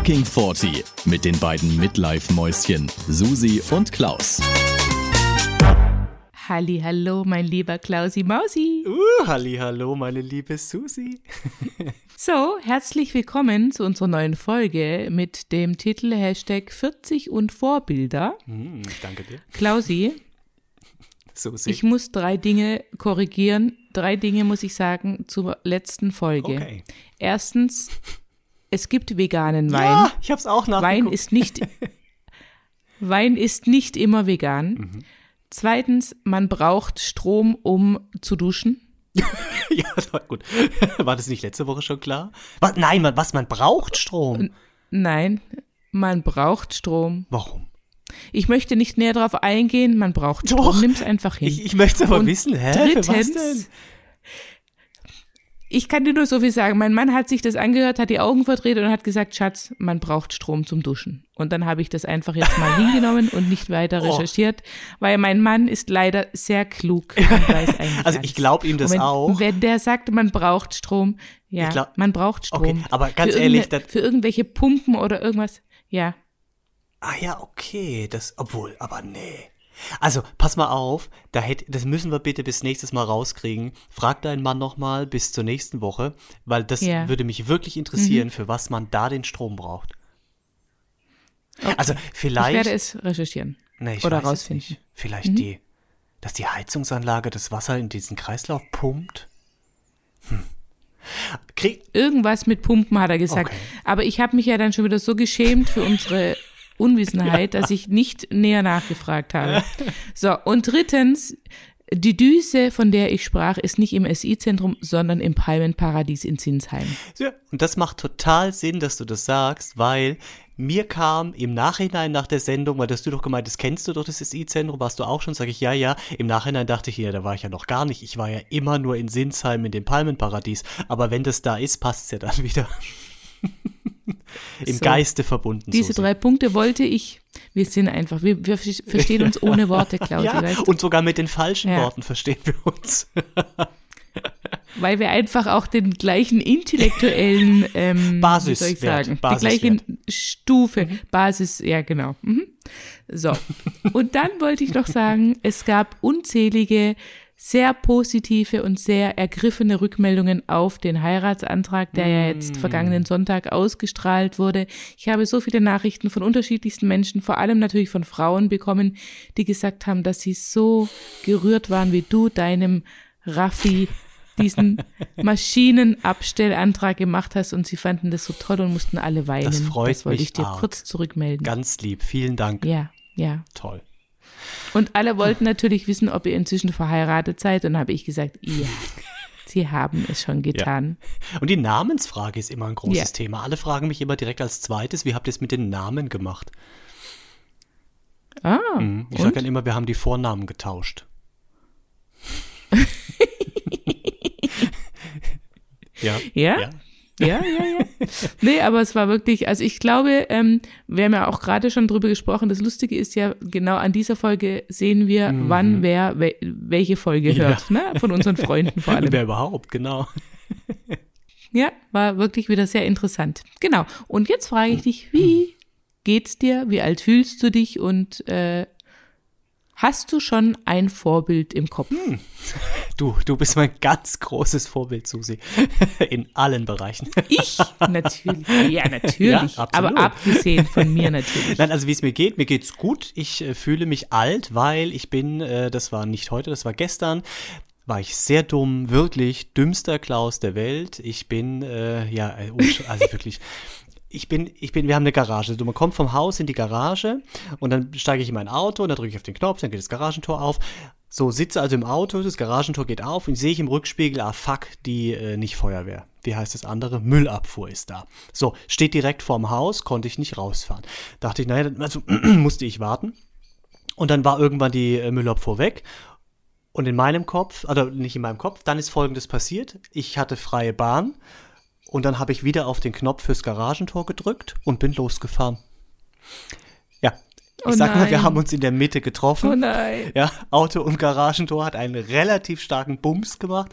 Fucking 40 mit den beiden Midlife-Mäuschen Susi und Klaus. Halli, hallo, mein lieber Klausi Mausi. Uh, halli, hallo, meine liebe Susi. So, herzlich willkommen zu unserer neuen Folge mit dem Titel Hashtag 40 und Vorbilder. Hm, danke dir. Klausi, Susi. ich muss drei Dinge korrigieren. Drei Dinge muss ich sagen zur letzten Folge. Okay. Erstens, es gibt veganen Wein. ja, ich hab's auch nachgeguckt. Wein ist nicht, Wein ist nicht immer vegan. Mhm. Zweitens, man braucht Strom, um zu duschen. ja, das war gut. War das nicht letzte Woche schon klar? Was, nein, man, was, man braucht Strom? Nein, man braucht Strom. Warum? Ich möchte nicht näher darauf eingehen, man braucht Strom. Nimm's einfach hin. Ich, ich möchte aber Und wissen, hä? Drittens, ich kann dir nur so viel sagen. Mein Mann hat sich das angehört, hat die Augen verdreht und hat gesagt, Schatz, man braucht Strom zum Duschen. Und dann habe ich das einfach jetzt mal hingenommen und nicht weiter Oh. recherchiert, weil mein Mann ist leider sehr klug und weiß eigentlich Also ich glaube ihm das wenn, auch. Wenn der sagt, man braucht Strom, ja, glaub- man braucht Strom. Okay, aber ganz für ehrlich, für irgendwelche Pumpen oder irgendwas, ja. Ah ja, okay, das, obwohl, aber nee. Also, pass mal auf, da hätt, das müssen wir bitte bis nächstes Mal rauskriegen. Frag deinen Mann nochmal bis zur nächsten Woche, weil das. Mhm. würde mich wirklich interessieren, für was man da den Strom braucht. Also, Ich vielleicht. werde es recherchieren Nee, ich oder rausfinden. Mhm. Vielleicht die, dass die Heizungsanlage das Wasser in diesen Kreislauf pumpt. Hm. Krieg, Irgendwas mit Pumpen hat er gesagt. Okay. Aber ich habe mich ja dann schon wieder so geschämt für unsere Unwissenheit, dass ich nicht näher nachgefragt habe. So, und drittens, die Düse, von der ich sprach, ist nicht im SI-Zentrum, sondern im Palmenparadies in Zinsheim. Ja, und das macht total Sinn, dass du das sagst, weil mir kam im Nachhinein nach der Sendung, weil das du doch gemeint, das kennst du doch, das SI-Zentrum, warst du auch schon, sage ich, ja, ja. Im Nachhinein dachte ich, ja, da war ich ja noch gar nicht. Ich war ja immer nur in Sinsheim in dem Palmenparadies. Aber wenn das da ist, passt's ja dann wieder. Im So. Geiste verbunden. Diese Susi. drei Punkte wollte ich. Wir sind einfach, wir, wir verstehen uns ohne Worte, Claudia, Ja, weißt du? und sogar mit den falschen Ja. Worten verstehen wir uns. Weil wir einfach auch den gleichen intellektuellen ähm, wie soll ich Basiswert, sagen, die gleiche Stufe, Basis, ja genau. Mhm. So. Und dann wollte ich noch sagen, es gab unzählige sehr positive und sehr ergriffene Rückmeldungen auf den Heiratsantrag, der ja jetzt vergangenen Sonntag ausgestrahlt wurde. Ich habe so viele Nachrichten von unterschiedlichsten Menschen, vor allem natürlich von Frauen bekommen, die gesagt haben, dass sie so gerührt waren, wie du deinem Raffi diesen Maschinenabstellantrag gemacht hast und sie fanden das so toll und mussten alle weinen. Das freut das wollte mich ich dir arg. kurz zurückmelden. Ganz lieb, vielen Dank. ja, ja. Toll. Und alle wollten natürlich wissen, ob ihr inzwischen verheiratet seid. Und habe ich gesagt, ja, sie haben es schon getan. Und die Namensfrage ist immer ein großes Ja. Thema. Alle fragen mich immer direkt als zweites, wie habt ihr es mit den Namen gemacht? Ah, Mhm. Ich sage dann immer, wir haben die Vornamen getauscht. ja. Ja? ja. Ja, ja, ja. Nee, aber es war wirklich, also ich glaube, ähm, wir haben ja auch gerade schon drüber gesprochen, das Lustige ist ja, genau an dieser Folge sehen wir, wann wer we welche Folge hört, ne? Von unseren Freunden vor allem. Wer überhaupt, genau. Ja, war wirklich wieder sehr interessant. Genau. Und jetzt frage ich dich, wie geht's dir? Wie alt fühlst du dich? Und äh, hast du schon ein Vorbild im Kopf? Du, du bist mein ganz großes Vorbild, Susi. In allen Bereichen. Ich natürlich. Ja, natürlich. Ja. Aber abgesehen von mir natürlich. Nein, also wie es mir geht, mir geht's gut. Ich äh, fühle mich alt, weil ich bin, äh, das war nicht heute, das war gestern, war ich sehr dumm, wirklich dümmster Klaus der Welt. Ich bin, äh, ja, äh, also wirklich. Ich bin, ich bin, wir haben eine Garage. Also man kommt vom Haus in die Garage und dann steige ich in mein Auto und dann drücke ich auf den Knopf, dann geht das Garagentor auf. So, sitze also im Auto, das Garagentor geht auf und sehe ich im Rückspiegel, ah fuck, die äh, nicht Feuerwehr. Wie heißt das andere? Müllabfuhr ist da. So, steht direkt vorm Haus, konnte ich nicht rausfahren. Dachte ich, naja, also musste ich warten. Und dann war irgendwann die äh, Müllabfuhr weg. Und in meinem Kopf, also nicht in meinem Kopf, dann ist folgendes passiert. Ich hatte freie Bahn und dann habe ich wieder auf den Knopf fürs Garagentor gedrückt und bin losgefahren. Ja, Ich Oh sag mal, wir haben uns in der Mitte getroffen. Oh nein. Ja, Auto und Garagentor hat einen relativ starken Bums gemacht.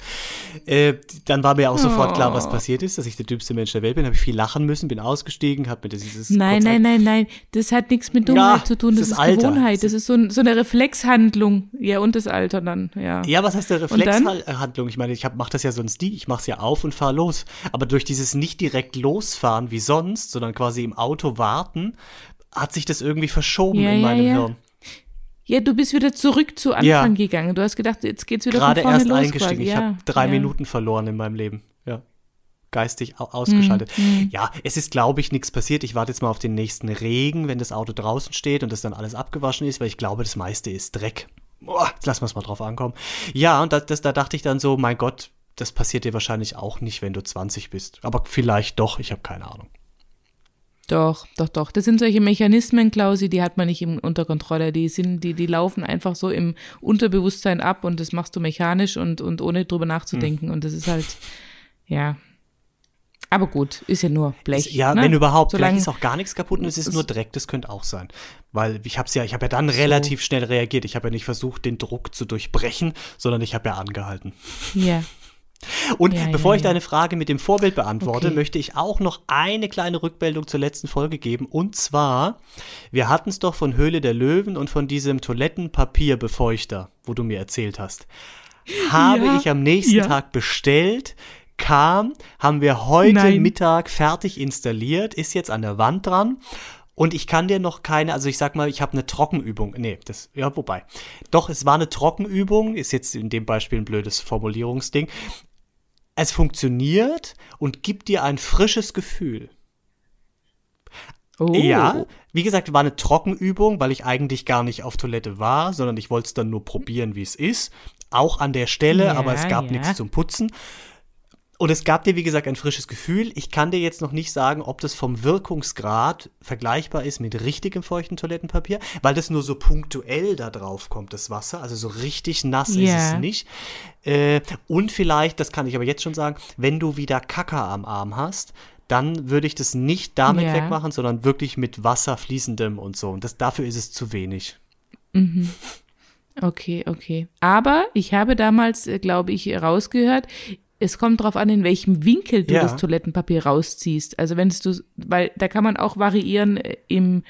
Äh, dann war mir auch sofort klar, was Oh. passiert ist, dass ich der dümmste Mensch der Welt bin. Habe ich viel lachen müssen, bin ausgestiegen, habe mir dieses Nein, nein, nein, nein. Das hat nichts mit Dummheit Ja, zu tun. Das, das ist ist. Gewohnheit. Das ist so, ein, so eine Reflexhandlung. Ja, und das Alter dann. Ja. Ja, was heißt der? Reflexhandlung? Ich meine, ich mache das ja sonst nie. Ich mache es ja auf und fahre los. Aber durch dieses nicht direkt losfahren wie sonst, sondern quasi im Auto warten, hat sich das irgendwie verschoben Ja, in ja, meinem ja. Hirn. Ja, du bist wieder zurück zu Anfang Ja. gegangen. Du hast gedacht, jetzt geht's wieder Gerade von vorne erst los eingestiegen. Ich ja. habe drei ja. Minuten verloren in meinem Leben. Ja. Geistig au ausgeschaltet. Mhm. Ja, es ist, glaube ich, nichts passiert. Ich warte jetzt mal auf den nächsten Regen, wenn das Auto draußen steht und das dann alles abgewaschen ist, weil ich glaube, das meiste ist Dreck. Boah, jetzt lassen wir es mal drauf ankommen. Ja, und das, das, da dachte ich dann so, mein Gott, das passiert dir wahrscheinlich auch nicht, wenn du 20 bist. Aber vielleicht doch, ich habe keine Ahnung. Doch, doch, doch. Das sind solche Mechanismen, Klausi, die hat man nicht im, unter Kontrolle. Die sind, die, die laufen einfach so im Unterbewusstsein ab und das machst du mechanisch und, und ohne drüber nachzudenken. Und das ist halt, ja. Aber gut, ist ja nur Blech. Ja, ne? wenn überhaupt, Solange, vielleicht ist auch gar nichts kaputt und es ist nur Dreck, das könnte auch sein. Weil ich habe ja, ich habe ja dann relativ schnell reagiert. Ich habe ja nicht versucht, den Druck zu durchbrechen, sondern ich habe ja angehalten. Ja. Und Ja, bevor ja, ich deine Frage mit dem Vorbild beantworte, Okay. möchte ich auch noch eine kleine Rückmeldung zur letzten Folge geben. Und zwar, wir hatten es doch von Höhle der Löwen und von diesem Toilettenpapierbefeuchter, wo du mir erzählt hast. Habe Ja, ich am nächsten. Tag bestellt, kam, haben wir heute Nein. Mittag fertig installiert, ist jetzt an der Wand dran. Und ich kann dir noch keine, also ich sag mal, ich habe eine Trockenübung. Nee, das, ja, wobei. Doch, es war eine Trockenübung, ist jetzt in dem Beispiel ein blödes Formulierungsding. Es funktioniert und gibt dir ein frisches Gefühl. Oh. Ja, wie gesagt, war eine Trockenübung, weil ich eigentlich gar nicht auf Toilette war, sondern ich wollte es dann nur probieren, wie es ist. Auch an der Stelle, Ja, aber es gab ja. nichts zum Putzen. Und es gab dir, wie gesagt, ein frisches Gefühl. Ich kann dir jetzt noch nicht sagen, ob das vom Wirkungsgrad vergleichbar ist mit richtigem feuchten Toilettenpapier, weil das nur so punktuell da drauf kommt, das Wasser. Also so richtig nass ist Ja. es nicht. Äh, und vielleicht, das kann ich aber jetzt schon sagen, wenn du wieder Kacker am Arm hast, dann würde ich das nicht damit Ja. wegmachen, sondern wirklich mit Wasser fließendem und so. Und das, dafür ist es zu wenig. Okay, okay. Aber ich habe damals, äh, glaube ich, rausgehört, es kommt darauf an, in welchem Winkel du Ja. das Toilettenpapier rausziehst. Also wenn du, weil da kann man auch variieren äh, im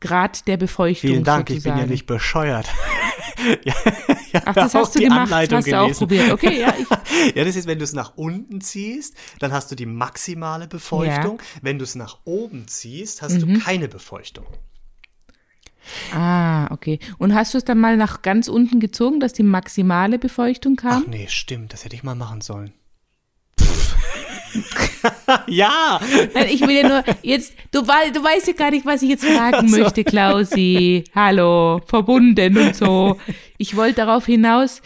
Grad der Befeuchtung. Vielen Dank, sozusagen. ich bin ja nicht bescheuert. ja, ja, Ach, das hast du die gemacht, Anleitung hast du auch probiert. Okay, ja, ich, Ja, das ist, wenn du es nach unten ziehst, dann hast du die maximale Befeuchtung. Wenn du es nach oben ziehst, hast Mhm. du keine Befeuchtung. Ah, okay. Und hast du es dann mal nach ganz unten gezogen, dass die maximale Befeuchtung kam? Ach nee, stimmt, das hätte ich mal machen sollen. ja, Nein, ich will ja nur jetzt, du, du weißt ja gar nicht, was ich jetzt fragen so. möchte, Klausi. Hallo, verbunden und so. Ich wollte darauf hinaus,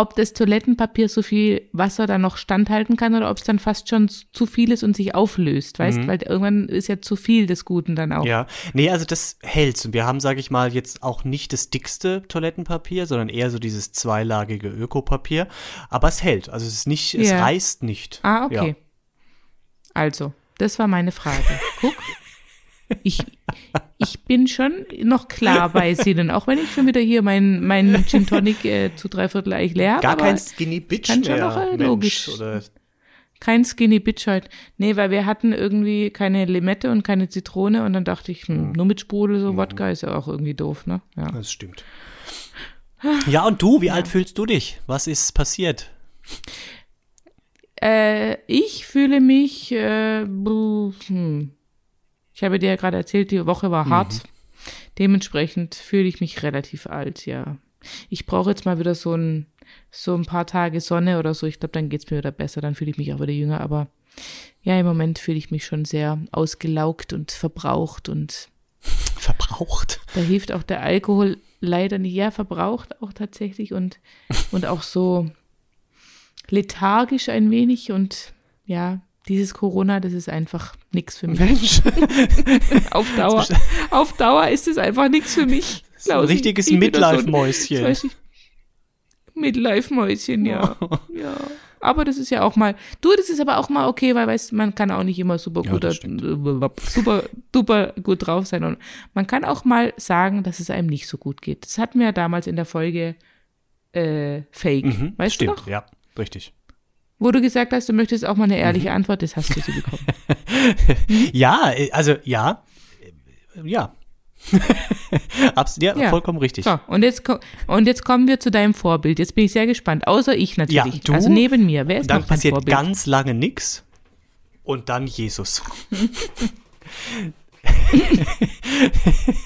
ob das Toilettenpapier so viel Wasser dann noch standhalten kann oder ob es dann fast schon zu viel ist und sich auflöst, weißt, weil irgendwann ist ja zu viel des Guten dann auch. Mhm. Ja, nee, also das hält's. Und wir haben, sage ich mal, jetzt auch nicht das dickste Toilettenpapier, sondern eher so dieses zweilagige Ökopapier. Aber es hält. Also es ist nicht, es Ja. reißt nicht. Ah, okay. Ja. Also, das war meine Frage. Guck. Ich, ich bin schon noch klar bei Sinnen, auch wenn ich schon wieder hier meinen mein Gin Tonic äh, zu dreiviertel eigentlich leer habe. Gar aber kein Skinny Bitch kann schon mehr, noch, äh, Mensch. logisch. Oder Kein Skinny Bitch heute. Nee, weil wir hatten irgendwie keine Limette und keine Zitrone und dann dachte ich, hm, nur mit Sprudel, Mhm. so Wodka ist ja auch irgendwie doof, ne? Ja. Das stimmt. Ja, und du, wie alt fühlst du dich? Was ist passiert? Äh, ich fühle mich, äh, hm. Ich habe dir ja gerade erzählt, die Woche war hart. Dementsprechend fühle ich mich relativ alt, ja. Ich brauche jetzt mal wieder so ein, so ein paar Tage Sonne oder so. Ich glaube, dann geht's mir wieder besser, dann fühle ich mich auch wieder jünger. Aber ja, im Moment fühle ich mich schon sehr ausgelaugt und verbraucht und Verbraucht. da hilft auch der Alkohol leider nicht. Ja, verbraucht auch tatsächlich und, und auch so lethargisch ein wenig und ja, dieses Corona, das ist einfach nichts für mich. Mensch, Auf Dauer, auf Dauer ist es einfach nichts für mich. so ein richtiges so Midlife-Mäuschen. Midlife-Mäuschen, ja. ja. aber das ist ja auch mal, du, das ist aber auch mal okay, weil weißt man kann auch nicht immer super Ja, gut, super, super gut drauf sein und man kann auch mal sagen, dass es einem nicht so gut geht. Das hatten wir ja damals in der Folge äh, Fake, Mhm, weißt stimmt, du noch? ja, richtig. Wo du gesagt hast, du möchtest auch mal eine ehrliche Mhm. Antwort, das hast du sie bekommen. Ja, äh, also ja, ja. Abs ja, Ja. vollkommen richtig. So, und jetzt, und jetzt kommen wir zu deinem Vorbild. Jetzt bin ich sehr gespannt. Außer ich natürlich. Ja, du, also neben mir. Wer ist Dann passiert Vorbild? ganz lange nix und dann Jesus.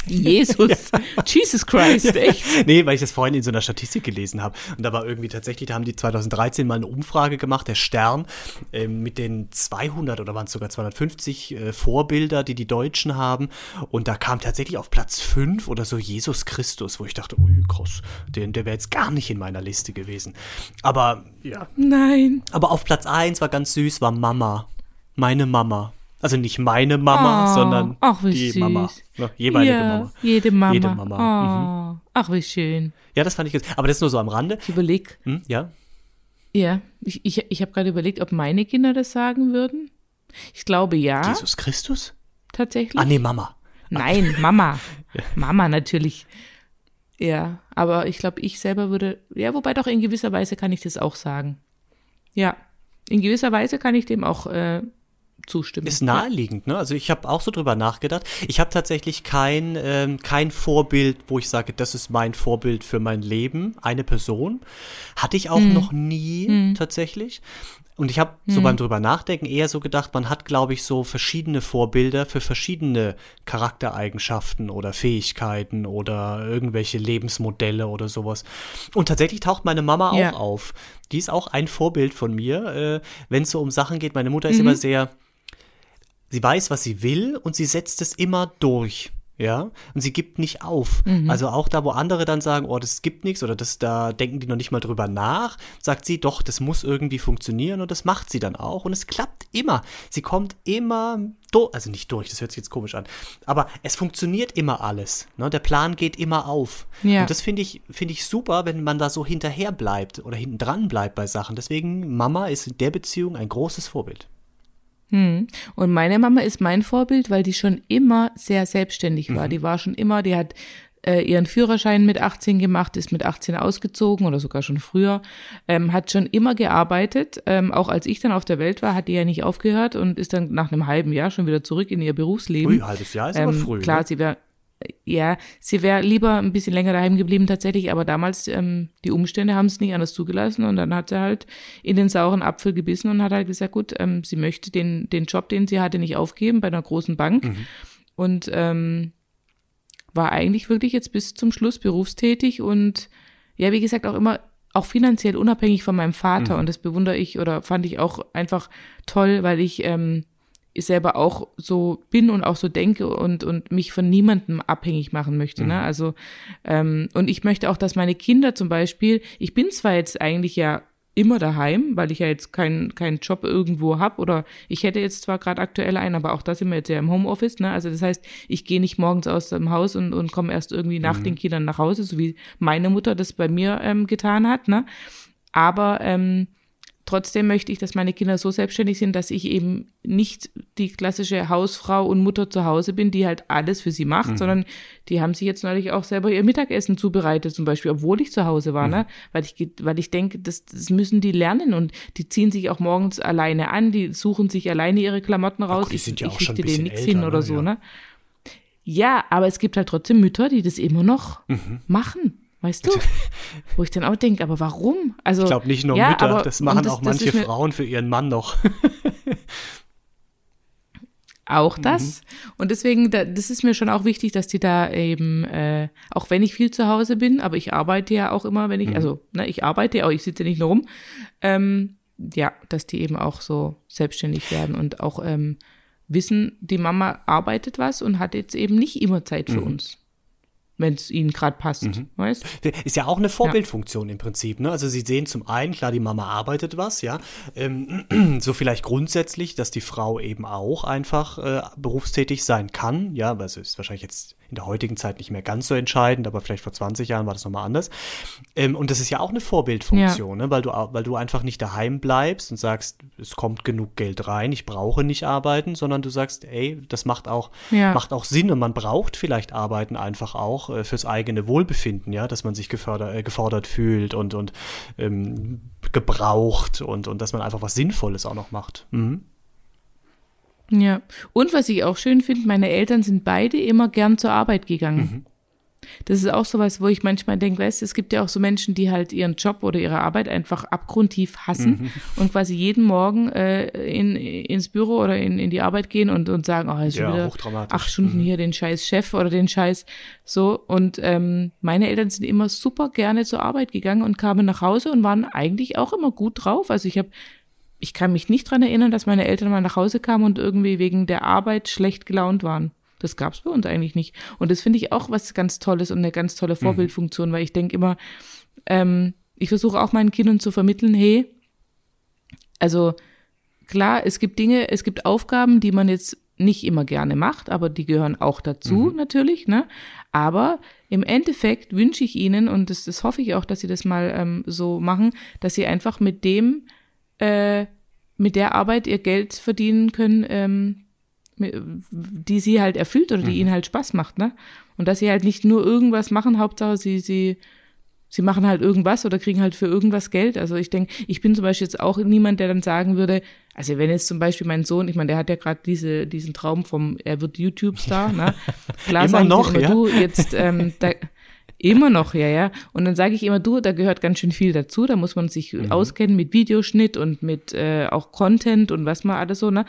Jesus. Jesus Christ, echt? Nee, weil ich das vorhin in so einer Statistik gelesen habe. Und da war irgendwie tatsächlich, da haben die 2013 mal eine Umfrage gemacht, der Stern, ähm, mit den 200 oder waren es sogar 250 äh, Vorbilder, die die Deutschen haben. Und da kam tatsächlich auf Platz 5 oder so Jesus Christus, wo ich dachte, ui, krass, den, der wäre jetzt gar nicht in meiner Liste gewesen. Aber ja, Nein. aber auf Platz 1 war ganz süß, war Mama. Meine Mama. Also nicht meine Mama, Oh, sondern ach, die süß. Mama. Ne, jeweilige ja, Mama. Jede Mama. Jede Mama. Mhm. Oh, Ach, wie schön. Ja, das fand ich ganz. Aber das nur so am Rande. Ich überlege, Hm, ja. ja, ich, ich, ich habe gerade überlegt, ob meine Kinder das sagen würden. Ich glaube ja, Jesus Christus? tatsächlich. Ah, nee, Mama. Nein, Mama. Mama natürlich. Ja, aber ich glaube, ich selber würde, ja, wobei doch in gewisser Weise kann ich das auch sagen. Ja, in gewisser Weise kann ich dem auch äh, zustimmen. Ist naheliegend, ne? Also ich habe auch so drüber nachgedacht. Ich habe tatsächlich kein, ähm, kein Vorbild, wo ich sage, das ist mein Vorbild für mein Leben. Eine Person. Hatte ich auch Hm. noch nie tatsächlich. Und ich habe so beim drüber nachdenken eher so gedacht, man hat, glaube ich, so verschiedene Vorbilder für verschiedene Charaktereigenschaften oder Fähigkeiten oder irgendwelche Lebensmodelle oder sowas. Und tatsächlich taucht meine Mama auch Ja. auf. Die ist auch ein Vorbild von mir, äh, wenn es so um Sachen geht. Meine Mutter ist Mhm. immer sehr, sie weiß, was sie will und sie setzt es immer durch. Ja, und sie gibt nicht auf. Also auch da, wo andere dann sagen, oh, das gibt nichts oder das, da denken die noch nicht mal drüber nach, sagt sie, doch, das muss irgendwie funktionieren und das macht sie dann auch und es klappt immer. Sie kommt immer durch, also nicht durch, das hört sich jetzt komisch an, aber es funktioniert immer alles. Ne? Der Plan geht immer auf. Ja. Und das finde ich, finde ich super, wenn man da so hinterher bleibt oder hinten dran bleibt bei Sachen. Deswegen, Mama ist in der Beziehung ein großes Vorbild. Hm. Und meine Mama ist mein Vorbild, weil die schon immer sehr selbstständig Mhm. war. Die war schon immer, die hat äh, ihren Führerschein mit 18 gemacht, ist mit 18 ausgezogen oder sogar schon früher, ähm, hat schon immer gearbeitet. Ähm, auch als ich dann auf der Welt war, hat die ja nicht aufgehört und ist dann nach einem halben Jahr schon wieder zurück in ihr Berufsleben. Ui, halbes Jahr ist aber Ähm, früh. Klar, ne? sie wäre, ja, sie wäre lieber ein bisschen länger daheim geblieben tatsächlich, aber damals, ähm, die Umstände haben es nicht anders zugelassen und dann hat sie halt in den sauren Apfel gebissen und hat halt gesagt, gut, ähm, sie möchte den, den Job, den sie hatte, nicht aufgeben bei einer großen Bank Mhm. und ähm, war eigentlich wirklich jetzt bis zum Schluss berufstätig und ja, wie gesagt, auch immer auch finanziell unabhängig von meinem Vater und das bewundere ich oder fand ich auch einfach toll, weil ich ähm, selber auch so bin und auch so denke und, und mich von niemandem abhängig machen möchte. Ne? Also, ähm, und ich möchte auch, dass meine Kinder zum Beispiel, ich bin zwar jetzt eigentlich ja immer daheim, weil ich ja jetzt keinen keinen Job irgendwo habe oder ich hätte jetzt zwar gerade aktuell einen, aber auch das sind wir jetzt ja im Homeoffice, ne? Also das heißt, ich gehe nicht morgens aus dem Haus und, und komme erst irgendwie nach den Kindern nach Hause, so wie meine Mutter das bei mir ähm, getan hat, ne? Aber ähm, trotzdem möchte ich, dass meine Kinder so selbstständig sind, dass ich eben nicht die klassische Hausfrau und Mutter zu Hause bin, die halt alles für sie macht, sondern die haben sich jetzt neulich auch selber ihr Mittagessen zubereitet, zum Beispiel, obwohl ich zu Hause war, ne? Weil ich, weil ich denke, das, das müssen die lernen und die ziehen sich auch morgens alleine an, die suchen sich alleine ihre Klamotten raus. die sind ja ich auch schon richte ein denen nichts hin oder ne? so, Ja. ne? Ja, aber es gibt halt trotzdem Mütter, die das immer noch Mhm. machen. Weißt du? Wo ich dann auch denke, aber warum? Also, Ich glaube nicht nur ja, Mütter, aber- das machen das- auch manche Frauen für ihren Mann noch. Auch das. Und deswegen, da, das ist mir schon auch wichtig, dass die da eben, äh, auch wenn ich viel zu Hause bin, aber ich arbeite ja auch immer, wenn ich, also, ne, ich arbeite ja auch, ich sitze nicht nur rum, ähm, ja, dass die eben auch so selbstständig werden und auch ähm, wissen, die Mama arbeitet was und hat jetzt eben nicht immer Zeit für uns, wenn es ihnen gerade passt, weißt? Ist ja auch eine Vorbildfunktion im Prinzip. Ne? Also sie sehen zum einen, klar, die Mama arbeitet was, ja. Ähm, so vielleicht grundsätzlich, dass die Frau eben auch einfach äh, berufstätig sein kann. Ja, weil es ist wahrscheinlich jetzt in der heutigen Zeit nicht mehr ganz so entscheidend, aber vielleicht vor 20 Jahren war das nochmal anders. Ähm, und das ist ja auch eine Vorbildfunktion, ja. ne? weil, du, weil du einfach nicht daheim bleibst und sagst, es kommt genug Geld rein, ich brauche nicht arbeiten, sondern du sagst, ey, das macht auch, ja. macht auch Sinn und man braucht vielleicht Arbeiten einfach auch äh, fürs eigene Wohlbefinden, ja, dass man sich gefördert, äh, gefordert fühlt und, und ähm, gebraucht und, und dass man einfach was Sinnvolles auch noch macht. Mhm. Ja, und was ich auch schön finde, meine Eltern sind beide immer gern zur Arbeit gegangen. Mhm. Das ist auch sowas, wo ich manchmal denke, weißt es gibt ja auch so Menschen, die halt ihren Job oder ihre Arbeit einfach abgrundtief hassen mhm. und quasi jeden Morgen äh, in, ins Büro oder in, in die Arbeit gehen und, und sagen, oh, ist ja, wieder acht Stunden mhm. hier den scheiß Chef oder den scheiß so. Und ähm, meine Eltern sind immer super gerne zur Arbeit gegangen und kamen nach Hause und waren eigentlich auch immer gut drauf. Also ich habe ich kann mich nicht dran erinnern, dass meine Eltern mal nach Hause kamen und irgendwie wegen der Arbeit schlecht gelaunt waren. Das gab es bei uns eigentlich nicht. Und das finde ich auch was ganz Tolles und eine ganz tolle mhm. Vorbildfunktion, weil ich denke immer, ähm, ich versuche auch meinen Kindern zu vermitteln, hey, also klar, es gibt Dinge, es gibt Aufgaben, die man jetzt nicht immer gerne macht, aber die gehören auch dazu mhm. natürlich, ne? Aber im Endeffekt wünsche ich ihnen, und das, das hoffe ich auch, dass sie das mal ähm, so machen, dass sie einfach mit dem äh, mit der Arbeit ihr Geld verdienen können, ähm, die sie halt erfüllt oder die mhm. ihnen halt Spaß macht, ne? Und dass sie halt nicht nur irgendwas machen, Hauptsache sie, sie, sie machen halt irgendwas oder kriegen halt für irgendwas Geld. Also ich denke, ich bin zum Beispiel jetzt auch niemand, der dann sagen würde, also wenn jetzt zum Beispiel mein Sohn, ich meine, der hat ja gerade diese, diesen Traum vom, er wird YouTube-Star, ne? Klar immer noch, immer, ja? du jetzt, ähm, da, Immer noch, ja, ja. Und dann sage ich immer, du, da gehört ganz schön viel dazu. Da muss man sich mhm. auskennen mit Videoschnitt und mit äh, auch Content und was mal alles so, ne?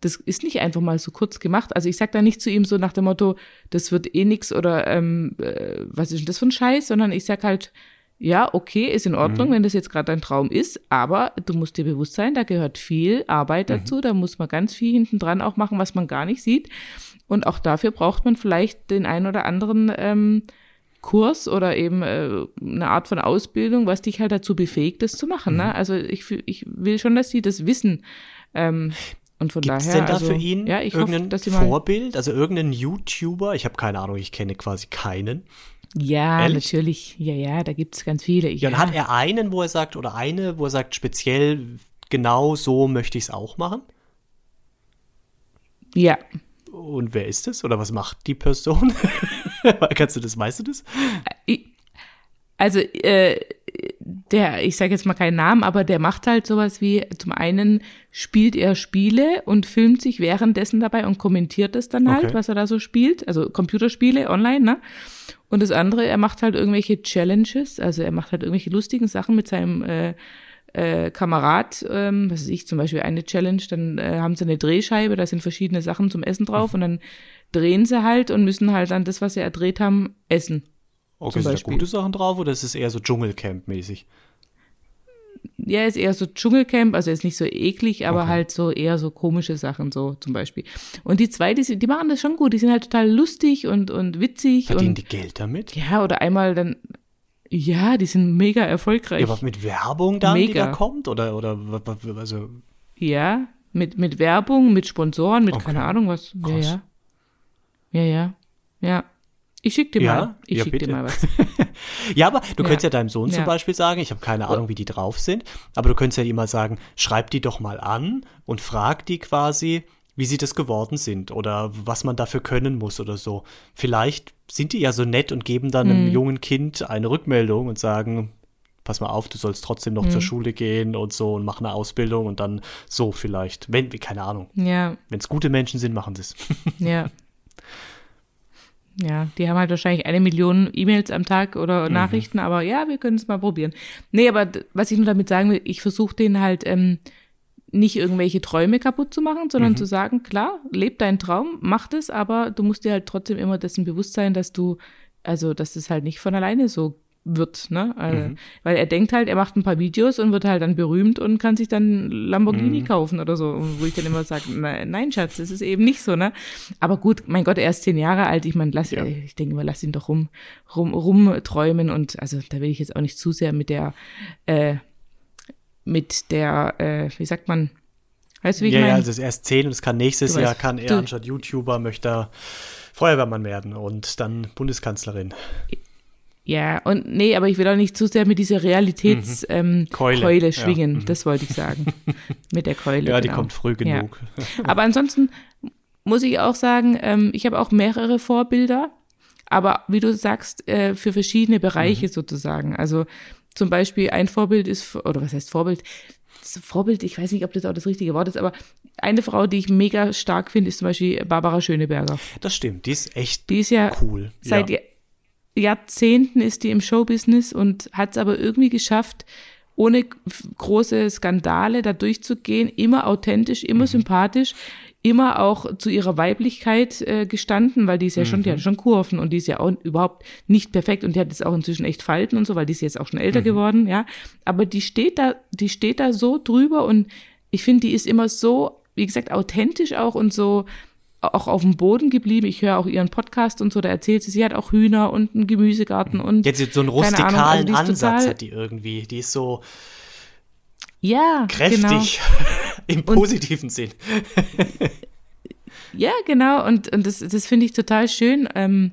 Das ist nicht einfach mal so kurz gemacht. Also ich sag da nicht zu ihm so nach dem Motto, das wird eh nix oder ähm, äh, was ist denn das für ein Scheiß, sondern ich sag halt, ja, okay, ist in Ordnung, mhm. wenn das jetzt gerade dein Traum ist, aber du musst dir bewusst sein, da gehört viel Arbeit mhm. dazu, mhm. da muss man ganz viel hinten dran auch machen, was man gar nicht sieht. Und auch dafür braucht man vielleicht den einen oder anderen ähm, Kurs oder eben äh, eine Art von Ausbildung, was dich halt dazu befähigt, das zu machen. Ne? Mhm. Also ich, ich will schon, dass sie das wissen. Ähm, und von Gibt's daher. denn da also, für ihn ja, irgendein hoffe, Vorbild? Also irgendeinen YouTuber? Ich habe keine Ahnung, ich kenne quasi keinen. Ja, Ehrlich? natürlich. Ja, ja, da gibt es ganz viele. Ja, und hat er einen, wo er sagt, oder eine, wo er sagt, speziell genau so möchte ich es auch machen? Ja. Und wer ist es? Oder was macht die Person? Kannst du das, weißt du das? Also, äh, der, ich sage jetzt mal keinen Namen, aber der macht halt sowas wie, zum einen spielt er Spiele und filmt sich währenddessen dabei und kommentiert es dann halt, okay. was er da so spielt, also Computerspiele online, ne? Und das andere, er macht halt irgendwelche Challenges, also er macht halt irgendwelche lustigen Sachen mit seinem äh, äh, Kamerad, ähm, was weiß ich, zum Beispiel eine Challenge, dann äh, haben sie eine Drehscheibe, da sind verschiedene Sachen zum Essen drauf und dann drehen sie halt und müssen halt dann das, was sie erdreht haben, essen. Okay, sind da gute Sachen drauf oder ist es eher so Dschungelcamp-mäßig? Ja, ist eher so Dschungelcamp, also ist nicht so eklig, aber okay. halt so eher so komische Sachen, so zum Beispiel. Und die zwei, die, die machen das schon gut, die sind halt total lustig und, und witzig. Verdienen und, die Geld damit? Ja, oder einmal dann, ja, die sind mega erfolgreich. Ja, aber mit Werbung dann, mega. die da kommt? Oder, oder, also. Ja, mit, mit Werbung, mit Sponsoren, mit okay. keine Ahnung was. Krass. Ja, ja. Ja, ja. Ja. Ich schick dir ja, mal. Ich ja, schick bitte. dir mal was. ja, aber du ja. könntest ja deinem Sohn zum Beispiel sagen, ich habe keine Ahnung, wie die drauf sind, aber du könntest ja ihm mal sagen, schreib die doch mal an und frag die quasi, wie sie das geworden sind oder was man dafür können muss oder so. Vielleicht sind die ja so nett und geben dann mhm. einem jungen Kind eine Rückmeldung und sagen, pass mal auf, du sollst trotzdem noch mhm. zur Schule gehen und so und mach eine Ausbildung und dann so vielleicht. Wenn, keine Ahnung. Ja. Wenn es gute Menschen sind, machen sie es. ja, Ja, die haben halt wahrscheinlich eine Million E-Mails am Tag oder mhm. Nachrichten, aber ja, wir können es mal probieren. Nee, aber was ich nur damit sagen will, ich versuche denen halt ähm, nicht irgendwelche Träume kaputt zu machen, sondern mhm. zu sagen, klar, leb deinen Traum, mach das, aber du musst dir halt trotzdem immer dessen bewusst sein, dass du, also, dass das halt nicht von alleine so wird, ne? Also, mhm. Weil er denkt halt, er macht ein paar Videos und wird halt dann berühmt und kann sich dann Lamborghini mhm. kaufen oder so. Wo ich dann immer sage, nein, Schatz, das ist eben nicht so, ne? Aber gut, mein Gott, er ist zehn Jahre alt. Ich meine, lass, ja. ich denke mal, lass ihn doch rum, rum, rumträumen und also da will ich jetzt auch nicht zu sehr mit der, äh, mit der, äh, wie sagt man, Weißt du, wie ich ja, meine? ja, das ist erst 10 und es kann nächstes Du Jahr, weißt, kann er anstatt YouTuber, möchte er Feuerwehrmann werden und dann Bundeskanzlerin. Ja, und nee, aber ich will auch nicht zu sehr mit dieser Realitätskeule ähm, Keule, Keule ja, schwingen. mhm. Das wollte ich sagen. mit der Keule. Ja, die genau. kommt früh Ja. genug. Aber ansonsten muss ich auch sagen, ähm, ich habe auch mehrere Vorbilder, aber wie du sagst, äh, für verschiedene Bereiche sozusagen. Also zum Beispiel ein Vorbild ist, oder was heißt Vorbild? Das Vorbild, ich weiß nicht, ob das auch das richtige Wort ist, aber eine Frau, die ich mega stark finde, ist zum Beispiel Barbara Schöneberger. Das stimmt, die ist echt Die ist ja cool. seit ja. Jahr- Jahrzehnten ist die im Showbusiness und hat es aber irgendwie geschafft, ohne große Skandale da durchzugehen, immer authentisch, Mhm. immer sympathisch, immer auch zu ihrer Weiblichkeit äh, gestanden, weil die ist ja schon, die Mhm. hat schon Kurven und die ist ja auch überhaupt nicht perfekt und die hat jetzt auch inzwischen echt Falten und so, weil die ist jetzt auch schon älter Mhm. geworden, ja. Aber die steht da, die steht da so drüber und ich finde, die ist immer so, wie gesagt, authentisch auch und so auch auf dem Boden geblieben. Ich höre auch ihren Podcast und so, da erzählt sie, sie hat auch Hühner und einen Gemüsegarten und Jetzt so einen keine Ahnung, also rustikalen Ansatz hat die irgendwie. Die ist so ja, genau. kräftig im positiven Sinn. Ja, genau. Und, und das, das finde ich total schön, ähm,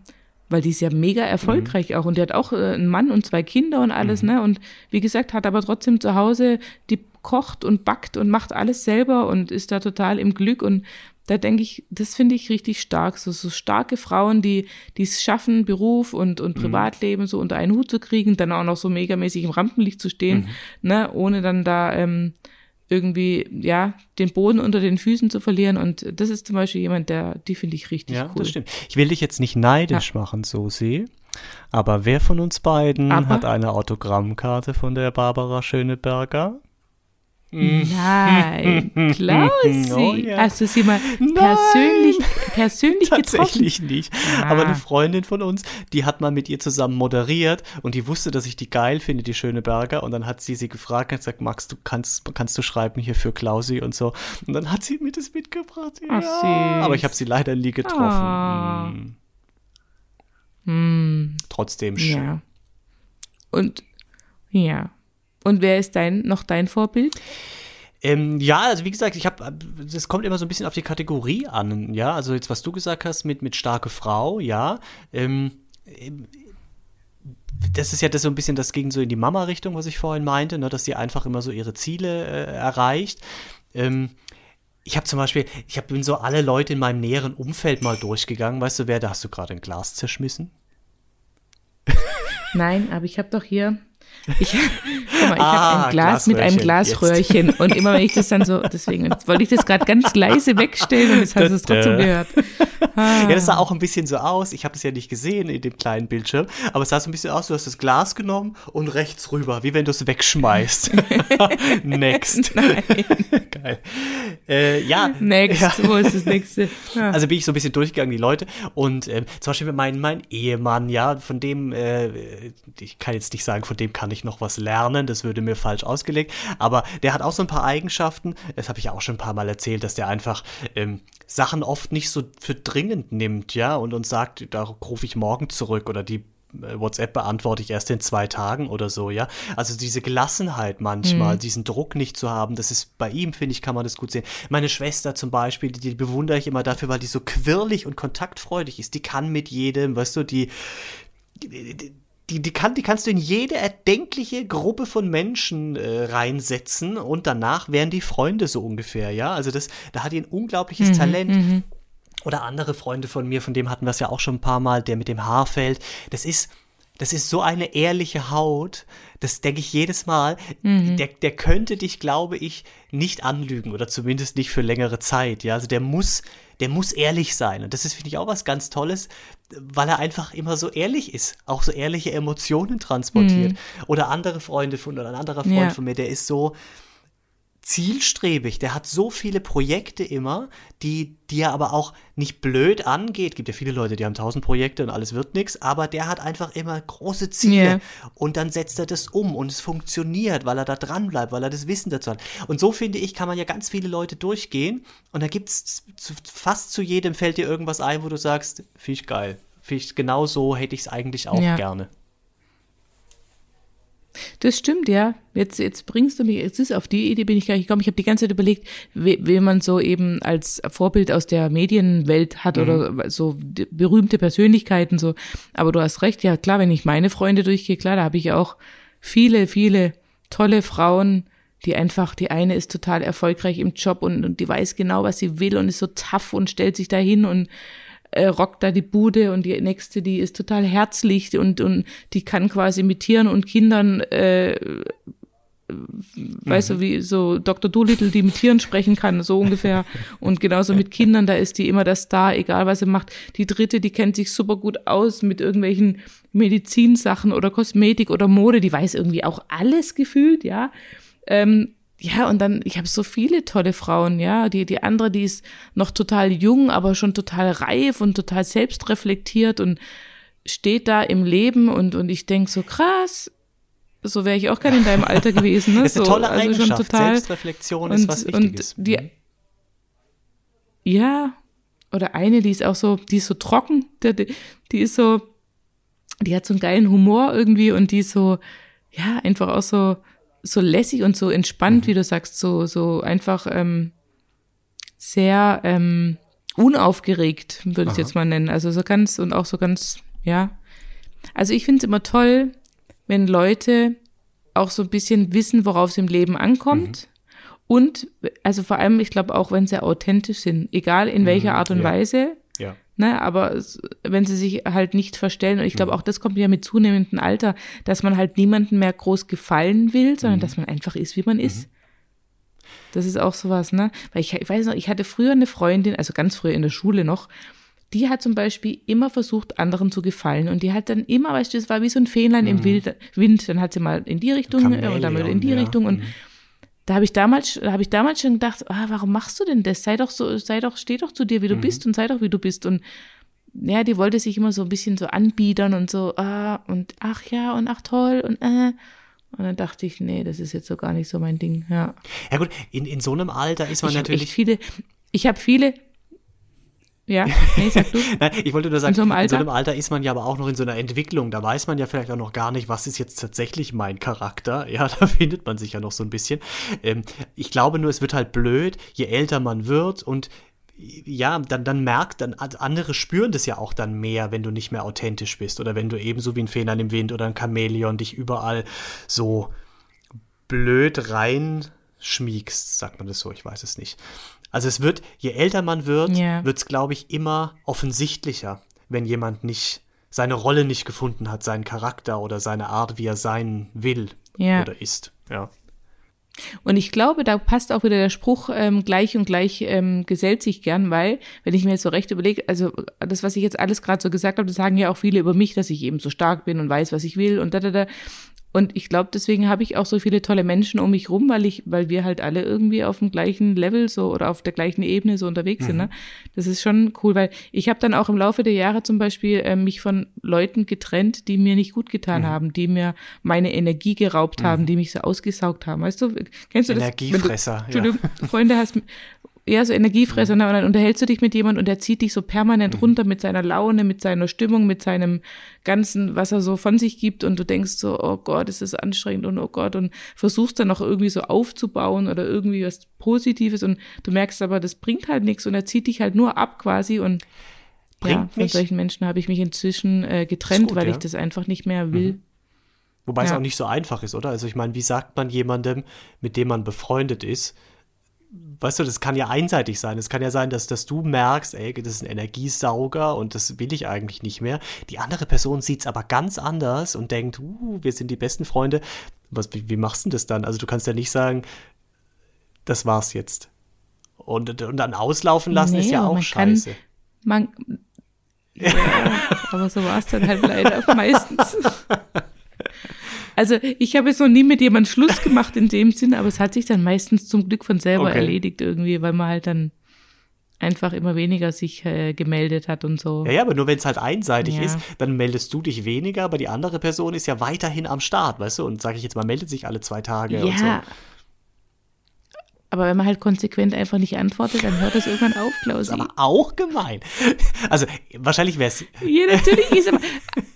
weil die ist ja mega erfolgreich auch. Und die hat auch äh, einen Mann und zwei Kinder und alles, ne? Und wie gesagt, hat aber trotzdem zu Hause, die kocht und backt und macht alles selber und ist da total im Glück. Und da denke ich, das finde ich richtig stark. So, so starke Frauen, die es schaffen, Beruf und, und Privatleben so unter einen Hut zu kriegen, dann auch noch so megamäßig im Rampenlicht zu stehen, ne? Ohne dann da ähm, irgendwie, ja, den Boden unter den Füßen zu verlieren. Und das ist zum Beispiel jemand, der, die finde ich richtig Ja, cool. das stimmt. Ich will dich jetzt nicht neidisch machen, Susi. Aber wer von uns beiden Aber- hat eine Autogrammkarte von der Barbara Schöneberger? Nein, Klausi. Oh ja. Hast du sie mal persönlich, persönlich getroffen? Tatsächlich nicht. Ah. Aber eine Freundin von uns, die hat mal mit ihr zusammen moderiert und die wusste, dass ich die geil finde, die Schöneberger. Und dann hat sie sie gefragt und gesagt, Max, du kannst, kannst du schreiben hier für Klausi und so. Und dann hat sie mir das mitgebracht. Ja. Ach. Aber ich habe sie leider nie getroffen. Ah. Hm. Hm, Trotzdem schön. ja. Und, ja. Und wer ist dein, noch dein Vorbild? Ähm, ja, also wie gesagt, ich habe, das kommt immer so ein bisschen auf die Kategorie an, ja. Also jetzt, was du gesagt hast mit, mit starke Frau, ja. Ähm, ähm, das ist ja das so ein bisschen, das ging so in die Mama-Richtung, was ich vorhin meinte, ne, dass sie einfach immer so ihre Ziele äh, erreicht. Ähm, ich habe zum Beispiel, ich hab, bin so alle Leute in meinem näheren Umfeld mal durchgegangen. Weißt du, wer, da hast du gerade ein Glas zerschmissen? Nein, aber ich habe doch hier. Ich, guck mal, ich Ah, habe ein Glas mit einem Glasröhrchen, Glasröhrchen und immer wenn ich das dann so, deswegen jetzt wollte ich das gerade ganz leise wegstellen und jetzt hast du es trotzdem gehört. Ah. Ja, das sah auch ein bisschen so aus. Ich habe das ja nicht gesehen in dem kleinen Bildschirm, aber es sah so ein bisschen aus, du hast das Glas genommen und rechts rüber, wie wenn du es wegschmeißt. Next. Nein, Geil. Äh, ja. next, Ja. wo ist das nächste? Ah. Also bin ich so ein bisschen durchgegangen, die Leute. Und ähm, zum Beispiel mein, mein Ehemann, ja, von dem, äh, ich kann jetzt nicht sagen, von dem kann ich noch was lernen, das würde mir falsch ausgelegt. Aber der hat auch so ein paar Eigenschaften, das habe ich ja auch schon ein paar Mal erzählt, dass der einfach ähm, Sachen oft nicht so für dringend nimmt, ja, und uns sagt, da rufe ich morgen zurück oder die äh, WhatsApp beantworte ich erst in zwei Tagen oder so, ja. Also diese Gelassenheit manchmal, diesen Druck nicht zu haben, das ist bei ihm, finde ich, kann man das gut sehen. Meine Schwester zum Beispiel, die, die bewundere ich immer dafür, weil die so quirlig und kontaktfreudig ist. Die kann mit jedem, weißt du, die, die, die, die, kann, die kannst du in jede erdenkliche Gruppe von Menschen äh, reinsetzen und danach wären die Freunde so ungefähr, ja. Also das, da hat die ein unglaubliches Talent. Oder andere Freunde von mir, von dem hatten wir es ja auch schon ein paar Mal, der mit dem Haarfeld. Das ist, das ist so eine ehrliche Haut. Das denke ich jedes Mal. Der, der könnte dich, glaube ich, nicht anlügen oder zumindest nicht für längere Zeit. Ja, also der muss, der muss ehrlich sein. Und das ist, finde ich, auch was ganz Tolles, weil er einfach immer so ehrlich ist. Auch so ehrliche Emotionen transportiert. Oder andere Freunde von, oder ein anderer Freund Ja. von mir, der ist so, zielstrebig. Der hat so viele Projekte immer, die, die er aber auch nicht blöd angeht. Gibt ja viele Leute, die haben tausend Projekte und alles wird nichts, aber der hat einfach immer große Ziele Ja. und dann setzt er das um und es funktioniert, weil er da dran bleibt, weil er das Wissen dazu hat. Und so finde ich, kann man ja ganz viele Leute durchgehen und da gibt es fast zu jedem fällt dir irgendwas ein, wo du sagst, finde ich geil. Finde ich, genau so hätte ich es eigentlich auch Ja. gerne. Das stimmt, ja. Jetzt, jetzt bringst du mich, jetzt ist auf die Idee bin ich gar nicht gekommen. Ich habe die ganze Zeit überlegt, wen man so eben als Vorbild aus der Medienwelt hat mhm. oder so berühmte Persönlichkeiten so. Aber du hast recht, ja klar, wenn ich meine Freunde durchgehe, klar, da habe ich auch viele, viele tolle Frauen, die einfach, die eine ist total erfolgreich im Job und, und die weiß genau, was sie will und ist so tough und stellt sich dahin und äh, rockt da die Bude und die nächste, die ist total herzlich und, und die kann quasi mit Tieren und Kindern, äh, weißt mhm. du, wie so Dr. Doolittle, die mit Tieren sprechen kann, so ungefähr. Und genauso mit Kindern, da ist die immer das Star, egal was sie macht. Die dritte, die kennt sich super gut aus mit irgendwelchen Medizinsachen oder Kosmetik oder Mode, die weiß irgendwie auch alles gefühlt, ja. Ähm, ja, und dann, ich habe so viele tolle Frauen, ja. Die, die andere, die ist noch total jung, aber schon total reif und total selbstreflektiert und steht da im Leben und, und ich denk so, krass, so wäre ich auch gerne in deinem Alter gewesen. Ne? Das ist eine so, tolle also Eigenschaft. Schon total, Selbstreflexion ist was Wichtiges. Und die, mhm. ja, oder eine, die ist auch so, die ist so trocken, die, die ist so, die hat so einen geilen Humor irgendwie und die ist so, ja, einfach auch so, so lässig und so entspannt, mhm. wie du sagst, so, so einfach ähm, sehr ähm, unaufgeregt, würde ich jetzt mal nennen. Also so ganz und auch so ganz, ja. Also ich finde es immer toll, wenn Leute auch so ein bisschen wissen, worauf es im Leben ankommt. Mhm. Und also vor allem, ich glaube auch, wenn sie authentisch sind, egal in welcher mhm, Art und ja. Weise, Ne, aber wenn sie sich halt nicht verstellen, und ich glaube, mhm. auch das kommt ja mit zunehmendem Alter, dass man halt niemandem mehr groß gefallen will, sondern mhm. dass man einfach ist, wie man mhm. ist. Das ist auch sowas, ne? Weil ich, ich weiß noch, ich hatte früher eine Freundin, also ganz früher in der Schule noch, die hat zum Beispiel immer versucht, anderen zu gefallen. Und die hat dann immer, weißt du, es war wie so ein Fähnlein mhm. im Wind. Dann hat sie mal in die Richtung Chameleon, und dann mal in die ja. Richtung. Und mhm. Da habe ich damals, da habe ich damals schon gedacht, ah, warum machst du denn das? Sei doch so, sei doch, steh doch zu dir, wie du mhm. bist und sei doch, wie du bist. Und ja, die wollte sich immer so ein bisschen so anbiedern und so, ah, und ach ja, und ach toll, und äh. Und dann dachte ich, nee, das ist jetzt so gar nicht so mein Ding, ja. Ja gut, in, in so einem Alter ist man ich natürlich. viele, ich habe viele, ja, nee, sag du. Nein, ich wollte nur sagen, in so, in so, einem Alter ist man ja aber auch noch in so einer Entwicklung. Da weiß man ja vielleicht auch noch gar nicht, was ist jetzt tatsächlich mein Charakter. Ja, da findet man sich ja noch so ein bisschen. Ähm, ich glaube nur, es wird halt blöd, je älter man wird und ja, dann, dann merkt, dann andere spüren das ja auch dann mehr, wenn du nicht mehr authentisch bist oder wenn du ebenso wie ein Fähnlein im Wind oder ein Chamäleon dich überall so blöd reinschmiegst, sagt man das so, ich weiß es nicht. Also es wird, je älter man wird, yeah. wird es, glaube ich, immer offensichtlicher, wenn jemand nicht seine Rolle nicht gefunden hat, seinen Charakter oder seine Art, wie er sein will yeah. oder ist. Ja. Und ich glaube, da passt auch wieder der Spruch, ähm, gleich und gleich ähm, gesellt sich gern, weil, wenn ich mir jetzt so recht überlege, also das, was ich jetzt alles gerade so gesagt habe, das sagen ja auch viele über mich, dass ich eben so stark bin und weiß, was ich will und da, da, da. Und ich glaube, deswegen habe ich auch so viele tolle Menschen um mich rum, weil ich, weil wir halt alle irgendwie auf dem gleichen Level so oder auf der gleichen Ebene so unterwegs mhm. sind. Ne? Das ist schon cool, weil ich habe dann auch im Laufe der Jahre zum Beispiel äh, mich von Leuten getrennt, die mir nicht gut getan mhm. haben, die mir meine Energie geraubt mhm. haben, die mich so ausgesaugt haben. Weißt du, kennst du das? Energiefresser. Wenn du, ja. Freunde hast, ja, so Energiefresser, ne? und dann unterhältst du dich mit jemandem und der zieht dich so permanent mhm. runter mit seiner Laune, mit seiner Stimmung, mit seinem ganzen, was er so von sich gibt und du denkst so, oh Gott, ist das anstrengend und oh Gott und versuchst dann noch irgendwie so aufzubauen oder irgendwie was Positives und du merkst aber, das bringt halt nichts und er zieht dich halt nur ab quasi und bringt ja, von solchen Menschen habe ich mich inzwischen äh, getrennt, gut, weil ja. ich das einfach nicht mehr will. Mhm. Wobei ja. es auch nicht so einfach ist, oder? Also ich meine, wie sagt man jemandem, mit dem man befreundet ist, weißt du, das kann ja einseitig sein. Es kann ja sein, dass, dass du merkst, ey, das ist ein Energiesauger und das will ich eigentlich nicht mehr. Die andere Person sieht es aber ganz anders und denkt, uh, wir sind die besten Freunde. Was, wie, wie machst du das dann? Also du kannst ja nicht sagen, das war's jetzt. Und, und dann auslaufen lassen nee, ist ja auch scheiße. Kann, man, ja, aber so war es dann halt leider meistens. Also ich habe jetzt noch nie mit jemandem Schluss gemacht in dem Sinn, aber es hat sich dann meistens zum Glück von selber okay. erledigt irgendwie, weil man halt dann einfach immer weniger sich äh, gemeldet hat und so. Ja, ja, aber nur wenn es halt einseitig ja. ist, dann meldest du dich weniger, aber die andere Person ist ja weiterhin am Start, weißt du? Und sage ich jetzt mal, meldet sich alle zwei Tage ja. und so. Aber wenn man halt konsequent einfach nicht antwortet, dann hört das irgendwann auf, Klausi. aber auch gemein. Also wahrscheinlich wäre es. Ja, natürlich ist aber.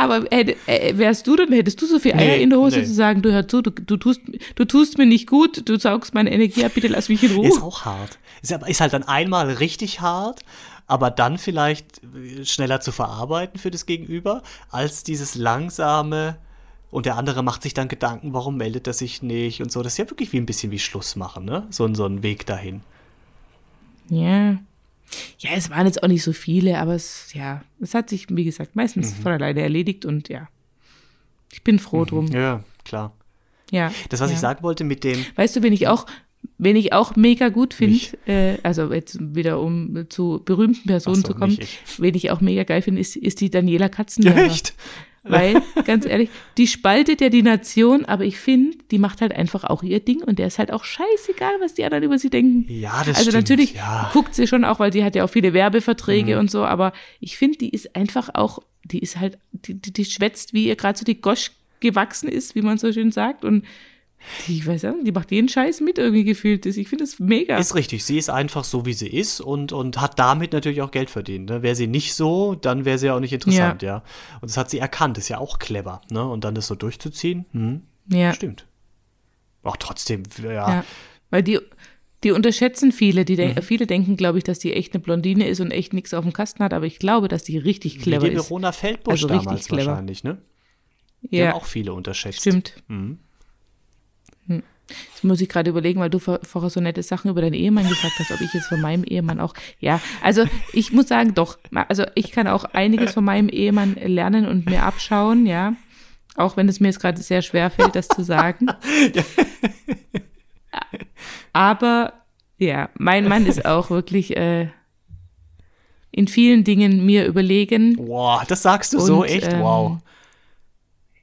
Aber hätte, äh, wärst du dann, hättest du so viel Eier Nee, in der Hose nee. zu sagen, du hör zu, du, du, tust, du tust mir nicht gut, du saugst meine Energie ab, bitte lass mich in Ruhe. Ist auch hart. Ist, halt dann einmal richtig hart, aber dann vielleicht äh, schneller zu verarbeiten für das Gegenüber, als dieses langsame und der andere macht sich dann Gedanken, warum meldet er sich nicht und so. Das ist ja wirklich wie ein bisschen wie Schluss machen, ne? So, so ein Weg dahin. Ja. Ja, es waren jetzt auch nicht so viele, aber es, ja, es hat sich, wie gesagt, meistens Mhm. von alleine erledigt und ja. Ich bin froh drum. Ja, klar. Ja. Das, was ja. ich sagen wollte mit dem, Weißt du, wen ich auch, wen ich auch mega gut finde, äh, also jetzt wieder um zu berühmten Personen so, zu kommen, wen ich auch mega geil finde, ist, ist die Daniela Katzenberger. echt? Weil, ganz ehrlich, die spaltet ja die Nation, aber ich finde, die macht halt einfach auch ihr Ding und der ist halt auch scheißegal, was die anderen über sie denken. Ja, das also stimmt, natürlich ja. Mhm. guckt sie schon auch, weil sie hat ja auch viele Werbeverträge und so, aber ich finde, die ist einfach auch, die ist halt, die, die, die schwätzt, wie ihr gerade so die Gosch gewachsen ist, wie man so schön sagt und die, ich weiß ja, die macht jeden Scheiß mit irgendwie gefühlt. ist. Ich finde das mega. Ist richtig, sie ist einfach so, wie sie ist und, und hat damit natürlich auch Geld verdient. Ne? Wäre sie nicht so, dann wäre sie ja auch nicht interessant, ja. Und das hat sie erkannt, ist ja auch clever. Ne? Und dann das so durchzuziehen, hm, ja, stimmt. Auch trotzdem, ja, ja. Weil die, die unterschätzen viele. Die Mhm. denk, Viele denken, glaube ich, dass die echt eine Blondine ist und echt nichts auf dem Kasten hat, aber ich glaube, dass die richtig wie clever die ist. Verona Feldbusch Also damals wahrscheinlich, ne? Die Ja, haben auch viele unterschätzt. stimmt. Mhm. Jetzt muss ich gerade überlegen, weil du vor- vorher so nette Sachen über deinen Ehemann gesagt hast, ob ich jetzt von meinem Ehemann auch. Ja, also ich muss sagen, doch. Also ich kann auch einiges von meinem Ehemann lernen und mir abschauen, ja. Auch wenn es mir jetzt gerade sehr schwer fällt, das zu sagen. Aber ja, mein Mann ist auch wirklich äh, in vielen Dingen mir überlegen. Boah, das sagst du so Und, echt? ähm, wow.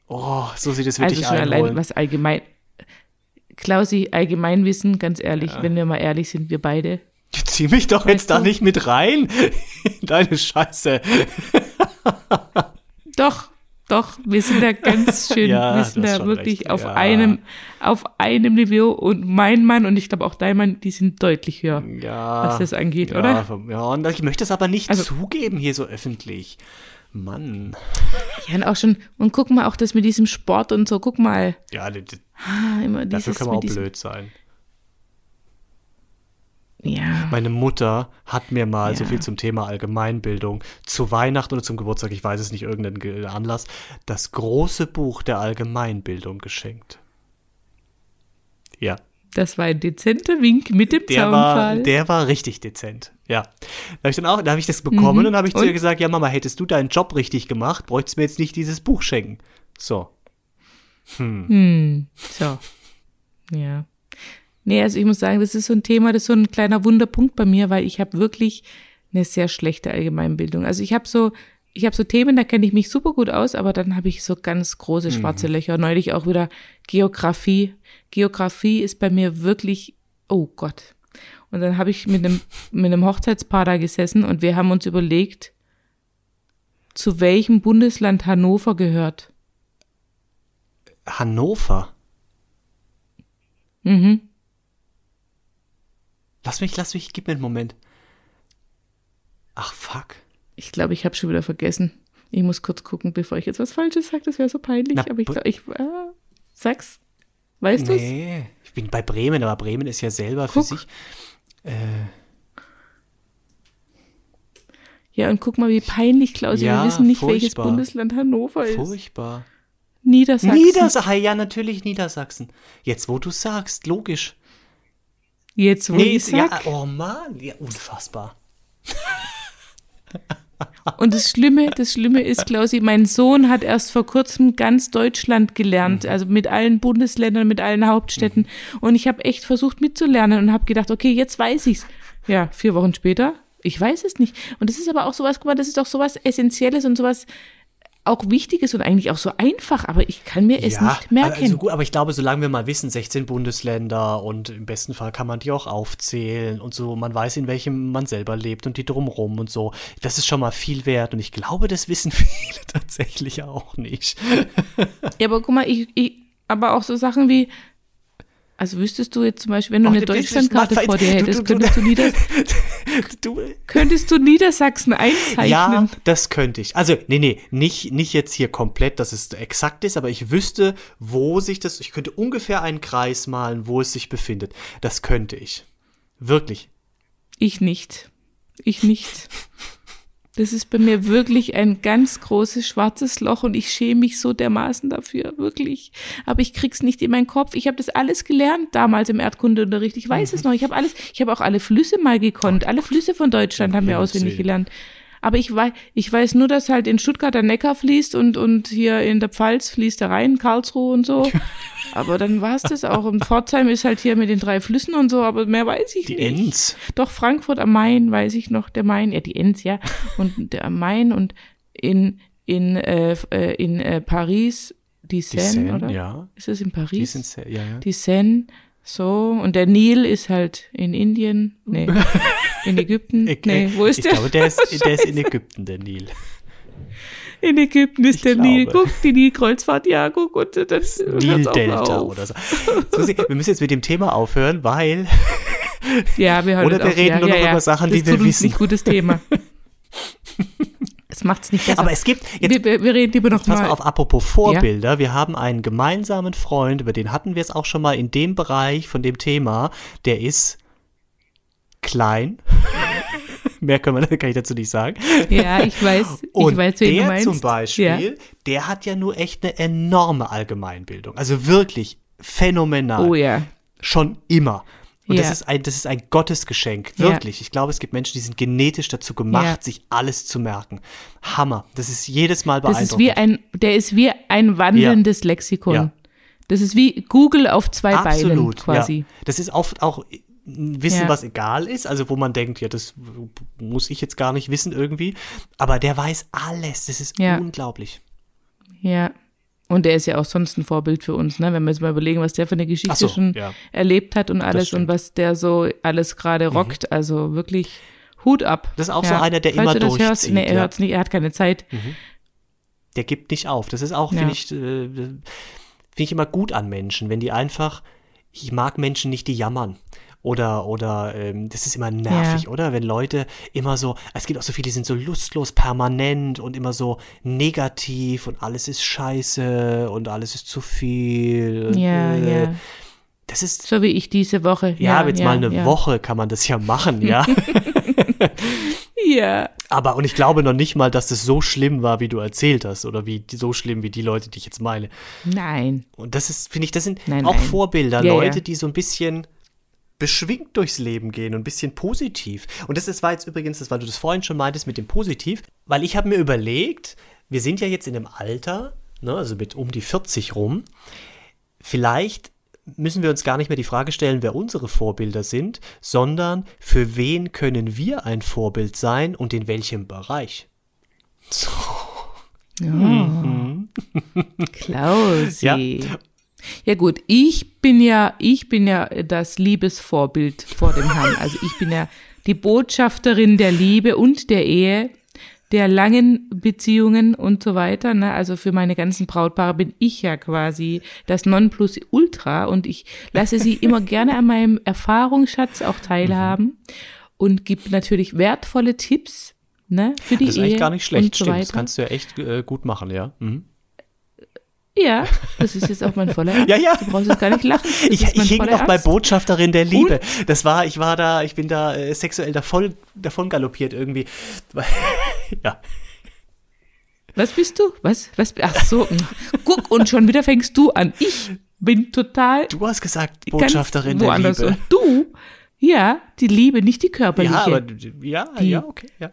Oh, so sieht es Also wirklich schon allein einholen. was allgemein. Klausi, Allgemeinwissen, ganz ehrlich, wenn wir mal ehrlich sind, wir beide. Zieh mich doch jetzt Weißt da du? nicht mit rein. Deine Scheiße. Doch, doch, wir sind da ganz schön, Ja, wir sind da wirklich recht, auf ja. einem, auf einem Niveau und mein Mann und ich glaube auch dein Mann, die sind deutlich höher, Ja. was das angeht, ja, oder? Ja, und ich möchte es aber nicht Also- zugeben hier so öffentlich. Mann. Ja, und auch schon, und guck mal auch das mit diesem Sport und so, guck mal, Ja, d- d- ah, immer dafür dieses kann man auch diesem, blöd sein. ja, Meine Mutter hat mir mal so Ja. viel zum Thema Allgemeinbildung zu Weihnachten oder zum Geburtstag, ich weiß es nicht, irgendeinen Ge- Anlass, das große Buch der Allgemeinbildung geschenkt. Ja, das war ein dezenter Wink mit dem der war, Zaunpfahl. der war richtig dezent. Ja. Da habe ich dann auch, da habe ich das bekommen Mhm. und habe ich zu ihr gesagt, ja Mama, hättest du deinen Job richtig gemacht, bräuchtest du mir jetzt nicht dieses Buch schenken. So. Hm, so. Ja. Nee, also ich muss sagen, das ist so ein Thema, das ist so ein kleiner Wunderpunkt bei mir, weil ich habe wirklich eine sehr schlechte Allgemeinbildung. Also ich habe so, ich habe so Themen, da kenne ich mich super gut aus, aber dann habe ich so ganz große schwarze Löcher. Neulich auch wieder Geografie. Geografie ist bei mir wirklich, oh Gott. Und dann habe ich mit einem, mit einem Hochzeitspaar da gesessen und wir haben uns überlegt, zu welchem Bundesland Hannover gehört. Hannover. Mhm. Lass mich, lass mich, gib mir einen Moment. Ach, fuck. Ich glaube, ich habe schon wieder vergessen. Ich muss kurz gucken, bevor ich jetzt was Falsches sage. Das wäre so peinlich. Na, aber ich glaube, ich äh, sag's. Weißt du's? Nee, ich bin bei Bremen, aber Bremen ist ja selber für Guck. sich. Äh, Ja, und guck mal, wie peinlich, Klausi. Ja, wir wissen nicht, welches furchtbar. Bundesland Hannover ist. furchtbar. Niedersachsen. Niedersachsen, ja, natürlich Niedersachsen. Jetzt, wo du sagst, logisch. Jetzt, wo Nee, ich ja, sag. oh Mann, ja, unfassbar. Und das Schlimme, das Schlimme ist, Klausi, mein Sohn hat erst vor kurzem ganz Deutschland gelernt, Mhm. also mit allen Bundesländern, mit allen Hauptstädten. Und ich habe echt versucht mitzulernen und habe gedacht, okay, jetzt weiß ich's. Ja, vier Wochen später, ich weiß es nicht. Und das ist aber auch sowas, guck mal, das ist doch sowas Essentielles und sowas auch Wichtiges und eigentlich auch so einfach, aber ich kann mir es nicht merken. Also gut, aber ich glaube, solange wir mal wissen, 16 Bundesländer und im besten Fall kann man die auch aufzählen und so, man weiß, in welchem man selber lebt und die drumrum und so. Das ist schon mal viel wert und ich glaube, das wissen viele tatsächlich auch nicht. Ja, aber guck mal, ich, ich, aber auch so Sachen wie, Also wüsstest du jetzt zum Beispiel, wenn du Oh, eine Deutschlandkarte vor dir hättest, du- du- könntest du, Nieder könntest du Niedersachsen einzeichnen? ja, das könnte ich. Also, nee, nee, nicht, nicht jetzt hier komplett, dass es exakt ist, aber ich wüsste, wo sich das, ich könnte ungefähr einen Kreis malen, wo es sich befindet. Das könnte ich. Wirklich. Ich nicht. Ich nicht. Das ist bei mir wirklich ein ganz großes schwarzes Loch und ich schäme mich so dermaßen dafür, wirklich. Aber ich krieg's nicht in meinen Kopf. Ich habe das alles gelernt damals im Erdkundeunterricht. Ich weiß es noch. Ich habe alles, ich habe auch alle Flüsse mal gekonnt. Alle Flüsse von Deutschland haben wir auswendig gelernt. Aber ich weiß, ich weiß nur, dass halt in Stuttgart der Neckar fließt und, und hier in der Pfalz fließt der Rhein, Karlsruhe und so. Aber dann war's das auch. Und Pforzheim ist halt hier mit den drei Flüssen und so, aber mehr weiß ich Die nicht. Enns. Doch, Frankfurt am Main, weiß ich noch, der Main, ja, die Enns, ja. Und der am Main und in, in, äh, äh, in äh, Paris die Die Seine, Seine, oder? ja. Ist das in Die Paris? sind sehr, ja, ja. Die Seine, so. Und der Nil ist halt in Indien, nee, in Ägypten, Ich, nee, wo ist ich der? glaube, der ist, der ist in Ägypten, der Nil. in Ägypten ist Ich der Nil. glaube. Guck, die Nilkreuzfahrt, ja, guck, und dann hört's auch Nildelta oder so. Susi, wir müssen jetzt mit dem Thema aufhören, weil Ja, wir hören Oder wir auf. reden ja, nur ja, noch ja. über Sachen, das die wir tut uns wissen. nicht gutes Thema. Das macht's nicht besser. Aber es gibt, jetzt wir, wir, reden lieber noch Pass mal auf, apropos Vorbilder. Wir haben einen gemeinsamen Freund, über den hatten wir es auch schon mal in dem Bereich von dem Thema. Der ist klein. Mehr können wir, kann ich dazu nicht sagen. Ja, ich weiß, ich Und weiß, wen du der meinst. zum Beispiel, Ja. der hat ja nur echt eine enorme Allgemeinbildung. Also wirklich phänomenal. Oh ja. Schon immer. Und das, Ja. ist ein, das ist ein Gottesgeschenk, wirklich. Ich glaube, es gibt Menschen, die sind genetisch dazu gemacht, Ja. sich alles zu merken. Hammer. Das ist jedes Mal Das beeindruckend. ist wie ein, der ist wie ein wandelndes Lexikon. Ja. Das ist wie Google auf zwei Beinen Absolut, quasi. Ja. Das ist oft auch ein Wissen, Ja. was egal ist, also wo man denkt, ja, das muss ich jetzt gar nicht wissen irgendwie. Aber der weiß alles. Das ist Ja. unglaublich. Ja. Und der ist ja auch sonst ein Vorbild für uns, ne? Wenn wir jetzt mal überlegen, was der für eine Geschichte so, schon ja. erlebt hat und alles. Mhm. und was der so alles gerade rockt. Also wirklich Hut ab. Das ist auch so einer, der Falls immer du das hörst, durchzieht, nee, er ja. hört's nicht, er hat keine Zeit. Der gibt nicht auf. Das ist auch, Ja. finde ich, äh, finde ich immer gut an Menschen, wenn die einfach, ich mag Menschen nicht, die jammern. Oder, oder, ähm, das ist immer nervig, Ja. oder? Wenn Leute immer so, es gibt auch so viele, die sind so lustlos, permanent und immer so negativ und alles ist scheiße und alles ist zu viel. Ja, äh, ja. Das ist, So wie ich diese Woche. ja, Ja, jetzt ja, mal eine. Woche kann man das ja machen, ja. Ja. aber, und ich glaube noch nicht mal, dass das so schlimm war, wie du erzählt hast, oder wie, so schlimm wie die Leute, die ich jetzt meine. Nein. Und das ist, finde ich, das sind Nein, auch nein. Vorbilder, Leute, die so ein bisschen beschwingt durchs Leben gehen und ein bisschen positiv. Und das ist, war jetzt übrigens, das, weil du das vorhin schon meintest mit dem Positiv, weil ich habe mir überlegt, wir sind ja jetzt in einem Alter, ne, also mit um die 40 rum, vielleicht müssen wir uns gar nicht mehr die Frage stellen, wer unsere Vorbilder sind, sondern für wen können wir ein Vorbild sein und in welchem Bereich. So. Klausi. Ja. Ja. gut, ich bin ja, ich bin ja das Liebesvorbild vor dem Herrn. Also ich bin ja die Botschafterin der Liebe und der Ehe, der langen Beziehungen und so weiter. Ne? Also für meine ganzen Brautpaare bin ich ja quasi das Nonplusultra und ich lasse sie immer gerne an meinem Erfahrungsschatz auch teilhaben und gebe natürlich wertvolle Tipps ne, für die Das ist Ehe eigentlich gar nicht schlecht, so stimmt. Das kannst du ja echt äh, gut machen, ja. Mhm. Ja, das ist jetzt auch mein voller Ernst. Ja, ja. Du brauchst jetzt gar nicht lachen. Das Ich, ich hing noch bei. Botschafterin der Liebe. Das war, ich war da, ich bin da äh, sexuell davon, davon galoppiert irgendwie. ja. Was bist du? Was? Was? Ach so. Guck, und schon wieder fängst du an. Ich bin total Du hast gesagt, Botschafterin der woanders. Liebe. Und du? Ja, die Liebe, nicht die körperliche. Ja, aber ja, Die- ja, okay, ja.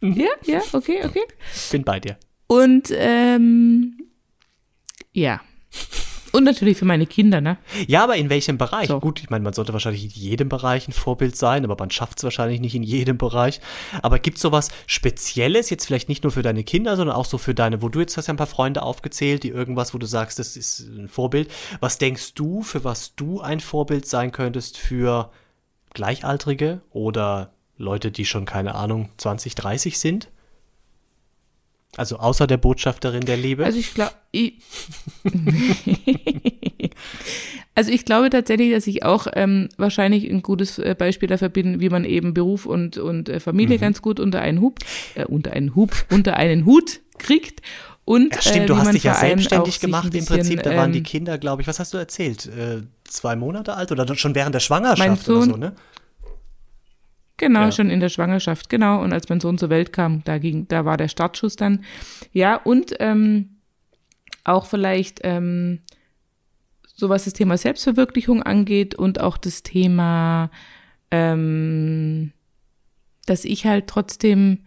ja, ja, okay, okay. Bin bei dir. Und ähm, ja. Und natürlich für meine Kinder, ne? Ja, aber in welchem Bereich? So. Gut, ich meine, man sollte wahrscheinlich in jedem Bereich ein Vorbild sein, aber man schafft es wahrscheinlich nicht in jedem Bereich. Aber gibt es sowas Spezielles, jetzt vielleicht nicht nur für deine Kinder, sondern auch so für deine, wo du jetzt hast ja ein paar Freunde aufgezählt, die irgendwas, wo du sagst, das ist ein Vorbild. Was denkst du, für was du ein Vorbild sein könntest für Gleichaltrige oder Leute, die schon, keine Ahnung, 20, 30 sind? Also außer der Botschafterin der Liebe. Also ich glaube, also ich glaube tatsächlich, dass ich auch ähm, wahrscheinlich ein gutes äh, Beispiel dafür bin, wie man eben Beruf und und äh, Familie mhm. ganz gut unter einen Hub, äh, unter einen Hub, unter einen Hut kriegt. Und, ja, stimmt, äh, du hast dich ja selbstständig gemacht im Prinzip. Da waren die ähm, Kinder, glaube ich, was hast du erzählt? Äh, zwei Monate alt oder schon während der Schwangerschaft Sohn, oder so, ne? Genau, ja. schon in der Schwangerschaft, genau. Und als mein Sohn zur Welt kam, da ging, da war der Startschuss dann. Ja, und ähm, auch vielleicht ähm, so was das Thema Selbstverwirklichung angeht und auch das Thema, ähm, dass ich halt trotzdem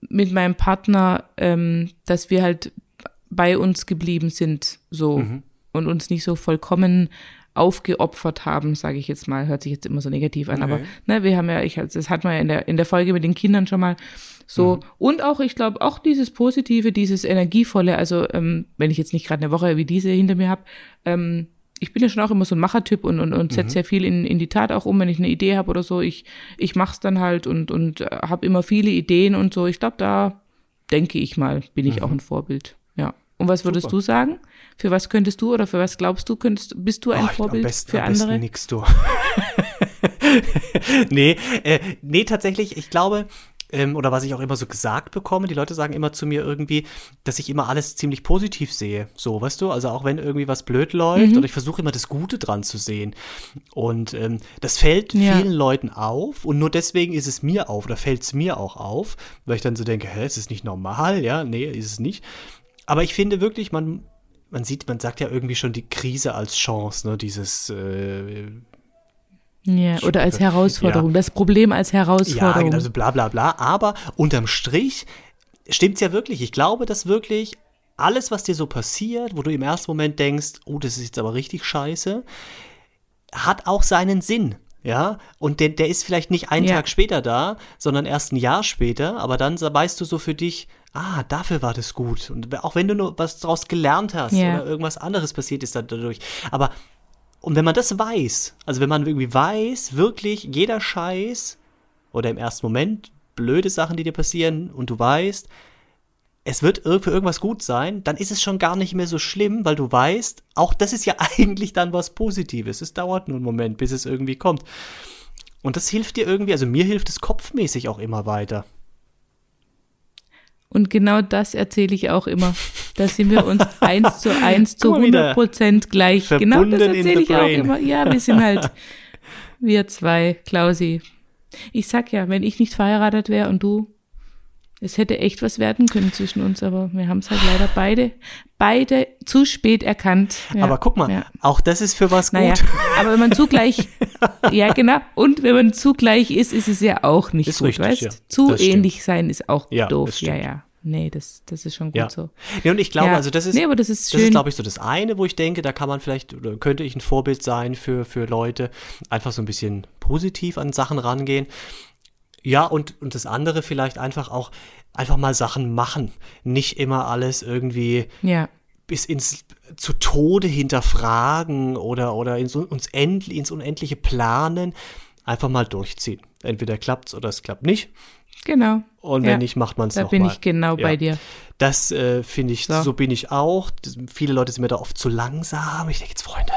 mit meinem Partner, ähm, dass wir halt bei uns geblieben sind, so mhm. und uns nicht so vollkommen aufgeopfert haben, sage ich jetzt mal, hört sich jetzt immer so negativ an, okay. aber ne, wir haben ja, ich, das hat man ja in der, in der Folge mit den Kindern schon mal so. Mhm. Und auch, ich glaube, auch dieses Positive, dieses Energievolle, also ähm, wenn ich jetzt nicht gerade eine Woche wie diese hinter mir habe, ähm, ich bin ja schon auch immer so ein Machertyp und, und, und setze mhm. sehr viel in, in die Tat auch um, wenn ich eine Idee habe oder so. Ich, ich mach's dann halt und, und äh, habe immer viele Ideen und so. Ich glaube, da denke ich mal, bin ich mhm. auch ein Vorbild. Ja. Und was würdest Super. du sagen? Für was könntest du oder für was glaubst du, könntest, bist du ein oh, Vorbild besten, für andere? Am nix du. nee, äh, nee, tatsächlich, ich glaube, ähm, oder was ich auch immer so gesagt bekomme, die Leute sagen immer zu mir irgendwie, dass ich immer alles ziemlich positiv sehe. So, weißt du? Also auch wenn irgendwie was blöd läuft, mhm. oder ich versuche immer das Gute dran zu sehen. Und ähm, das fällt ja. vielen Leuten auf und nur deswegen ist es mir auf, oder fällt es mir auch auf, weil ich dann so denke, hä, ist es nicht normal? Ja, nee, ist es nicht. Aber ich finde wirklich, man man sieht, man sagt ja irgendwie schon die Krise als Chance, ne? Dieses äh, ja, oder als Herausforderung, ja. das Problem als Herausforderung. Ja, also bla bla bla. Aber unterm Strich stimmt's ja wirklich. Ich glaube, dass wirklich alles, was dir so passiert, wo du im ersten Moment denkst, oh, das ist jetzt aber richtig scheiße, hat auch seinen Sinn. Ja, und der, der ist vielleicht nicht einen ja. Tag später da, sondern erst ein Jahr später, aber dann weißt du so für dich, ah, dafür war das gut. Und auch wenn du nur was daraus gelernt hast yeah. oder irgendwas anderes passiert ist dadurch. Aber, und wenn man das weiß, also wenn man irgendwie weiß, wirklich jeder Scheiß oder im ersten Moment blöde Sachen, die dir passieren und du weißt, es wird für irgendwas gut sein, dann ist es schon gar nicht mehr so schlimm, weil du weißt, auch das ist ja eigentlich dann was Positives. Es dauert nur einen Moment, bis es irgendwie kommt. Und das hilft dir irgendwie, also mir hilft es kopfmäßig auch immer weiter. Und genau das erzähle ich auch immer. Da sind wir uns eins zu eins zu 100 Prozent gleich. Genau das erzähle ich auch immer. Ja, wir sind halt wir zwei, Klausi. Ich sag ja, wenn ich nicht verheiratet wäre und du, es hätte echt was werden können zwischen uns, aber wir haben es halt leider beide, beide zu spät erkannt. Ja, aber guck mal, ja. auch das ist für was gut. Naja, aber wenn man zugleich, ja genau, und wenn man zugleich ist, ist es ja auch nicht ist gut, richtig, weißt? Ja. Zu das ähnlich stimmt. sein ist auch doof, ja, ja. Nee, das, das ist schon gut ja. so. Ja, und ich glaube, also das ist, nee, aber das ist, das ist glaube ich, so das eine, wo ich denke, da kann man vielleicht, oder könnte ich ein Vorbild sein für, für Leute, einfach so ein bisschen positiv an Sachen rangehen. Ja, und, und das andere vielleicht einfach auch einfach mal Sachen machen. Nicht immer alles irgendwie ja. bis ins zu Tode hinterfragen oder, oder ins, uns end, ins Unendliche planen. Einfach mal durchziehen. Entweder klappt es oder es klappt nicht. Genau. Und wenn ja. nicht, macht man es nochmal. Da bin ich genau ja. bei dir. Das äh, finde ich, so. so. bin ich auch. Das, viele Leute sind mir da oft zu langsam. Ich denke jetzt, Freunde,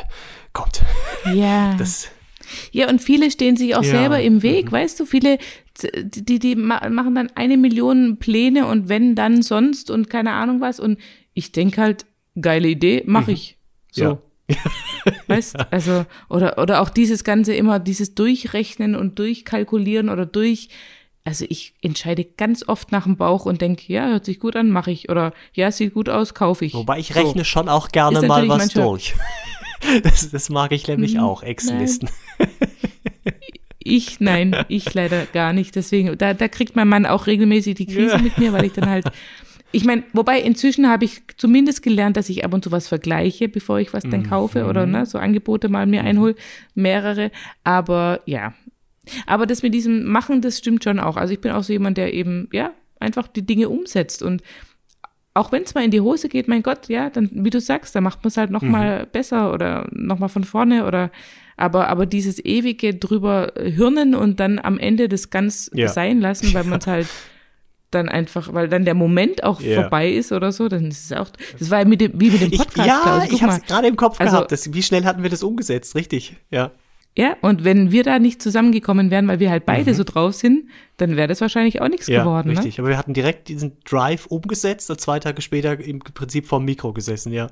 kommt. Ja. Das, ja, und viele stehen sich auch ja. selber im Weg, mhm. weißt du, viele, die, die machen dann eine Million Pläne und wenn dann sonst und keine Ahnung was. Und ich denke halt, geile Idee, mache mhm. ich. So. Ja. weißt, also, oder, oder auch dieses Ganze immer, dieses Durchrechnen und Durchkalkulieren oder durch, also ich entscheide ganz oft nach dem Bauch und denke, ja, hört sich gut an, mache ich. Oder ja, sieht gut aus, kaufe ich. Wobei ich rechne so. schon auch gerne mal was durch. Das, das mag ich nämlich hm, auch, Excel-Listen. Ich, nein, ich leider gar nicht. Deswegen, da, da kriegt mein Mann auch regelmäßig die Krise ja. mit mir, weil ich dann halt, ich meine, wobei inzwischen habe ich zumindest gelernt, dass ich ab und zu was vergleiche, bevor ich was dann kaufe mhm. oder ne, so Angebote mal mir einhole, mehrere. Aber ja, aber das mit diesem Machen, das stimmt schon auch. Also ich bin auch so jemand, der eben, ja, einfach die Dinge umsetzt und auch wenn es mal in die Hose geht, mein Gott, ja, dann, wie du sagst, dann macht man es halt noch mhm. besser oder noch mal von vorne oder, aber, aber dieses ewige drüber Hirnen und dann am Ende das ganz ja. sein lassen, weil man es halt dann einfach, weil dann der Moment auch Ja. vorbei ist oder so, dann ist es auch, das war ja mit dem, wie mit dem Ich, Podcast, ja, Klaus, ich habe es gerade im Kopf Also- gehabt. Das, wie schnell hatten wir das umgesetzt? Richtig, ja. Ja, und wenn wir da nicht zusammengekommen wären, weil wir halt beide so drauf sind, dann wäre das wahrscheinlich auch nichts Mhm. Ja, geworden, ne? richtig. Aber wir hatten direkt diesen Drive umgesetzt und zwei Tage später im Prinzip vorm Mikro gesessen, ja.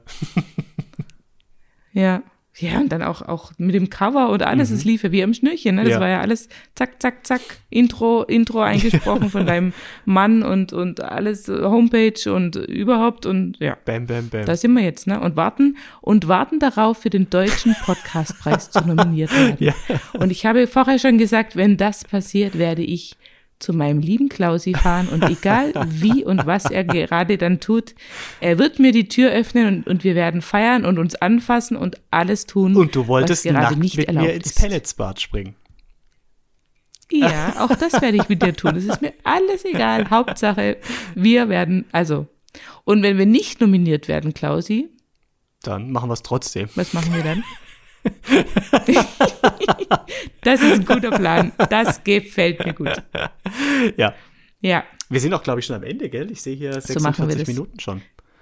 Ja. Ja, und dann auch, auch mit dem Cover und alles, es lief ja wie am Schnürchen, ne? Das Mhm. Ja. war ja alles zack, zack, zack, Intro, Intro eingesprochen von deinem Mann und, und alles, äh, Homepage und überhaupt und ja. Bam, bam, bam. Da sind wir jetzt, ne? Und warten und warten darauf, für den deutschen Podcastpreis zu nominiert werden. Ja. Und ich habe vorher schon gesagt, wenn das passiert, werde ich zu meinem lieben Klausi fahren und egal wie und was er gerade dann tut, er wird mir die Tür öffnen und, und wir werden feiern und uns anfassen und alles tun, und du wolltest was gerade nackt nicht mit erlaubt mir ins. Pelletsbad springen. Ja, auch das werde ich mit dir tun. Das ist mir alles egal. Hauptsache, wir werden, also. Und wenn wir nicht nominiert werden, Klausi, Dann machen wir es trotzdem. Was machen wir dann? das ist ein guter Plan. Das gefällt mir gut. Ja. Ja, Wir sind auch, glaube ich, schon am Ende, gell? Ich sehe hier So machen wir 46 das. Minuten schon.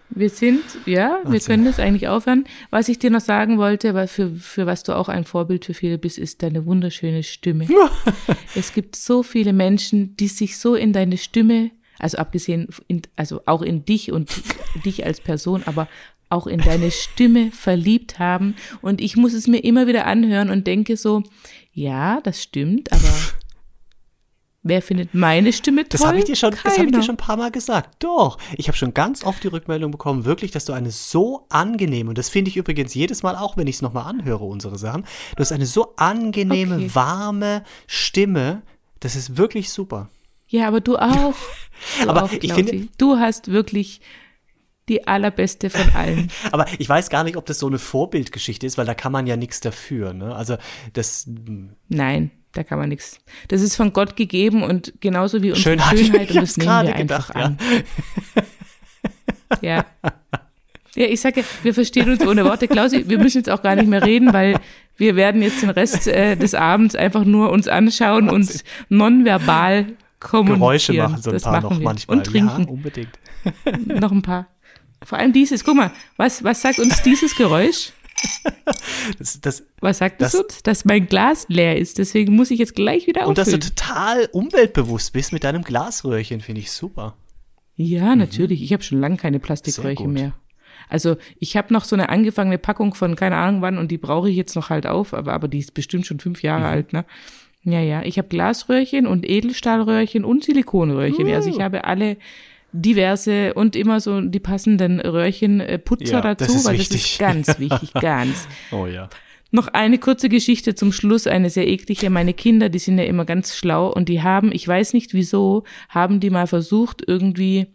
wir sind, ja, wir Wahnsinn. können das eigentlich aufhören. Was ich dir noch sagen wollte, weil für, für was du auch ein Vorbild für viele bist, ist deine wunderschöne Stimme. es gibt so viele Menschen, die sich so in deine Stimme, also abgesehen, in, also auch in dich und dich als Person, aber auch in deine Stimme verliebt haben. Und ich muss es mir immer wieder anhören und denke so, ja, das stimmt, aber wer findet meine Stimme toll? Das habe ich dir schon, das habe ich dir schon ein paar Mal gesagt. Doch. Ich habe schon ganz oft die Rückmeldung bekommen, wirklich, dass du eine so angenehme, und das finde ich übrigens jedes Mal auch, wenn ich es nochmal anhöre, unsere Sachen, du hast eine so angenehme, Okay. warme Stimme. Das ist wirklich super. Ja, aber du auch. Du Aber auch, ich Klausi. finde- du hast wirklich die allerbeste von allen. Aber ich weiß gar nicht, ob das so eine Vorbildgeschichte ist, weil da kann man ja nichts dafür. Ne? Also das Nein, da kann man nichts. Das ist von Gott gegeben und genauso wie unsere Schönheit. Schönheit, und das nehmen wir einfach gedacht, an. Ja. Ja, ich sage, wir verstehen uns ohne Worte. Klausi, wir müssen jetzt auch gar nicht mehr reden, weil wir werden jetzt den Rest äh, des Abends einfach nur uns anschauen und nonverbal kommunizieren. Geräusche machen so ein das paar noch wir. manchmal. Und trinken. Ja, unbedingt. Noch ein paar. Vor allem dieses, guck mal, was, was sagt uns dieses Geräusch? Das, das, Was sagt es Das- uns? Dass mein Glas leer ist, deswegen muss ich jetzt gleich wieder und dass du auffüllen. total umweltbewusst bist mit deinem Glasröhrchen, finde ich super. Ja, natürlich. Ich habe schon lange keine Plastikröhrchen mehr. Also ich habe noch so eine angefangene Packung von keine Ahnung wann und die brauche ich jetzt noch halt auf, aber, aber die ist bestimmt schon fünf Jahre Mhm. alt, ne? Ja, ja. Ich habe Glasröhrchen und Edelstahlröhrchen und Silikonröhrchen. Also Uh. ich habe alle diverse und immer so die passenden Röhrchen äh, Putzer Ja, das dazu, ist weil wichtig. das ist ganz wichtig, ganz. Oh ja. Noch eine kurze Geschichte zum Schluss, eine sehr eklige. Meine Kinder, die sind ja immer ganz schlau und die haben, ich weiß nicht wieso, haben die mal versucht, irgendwie,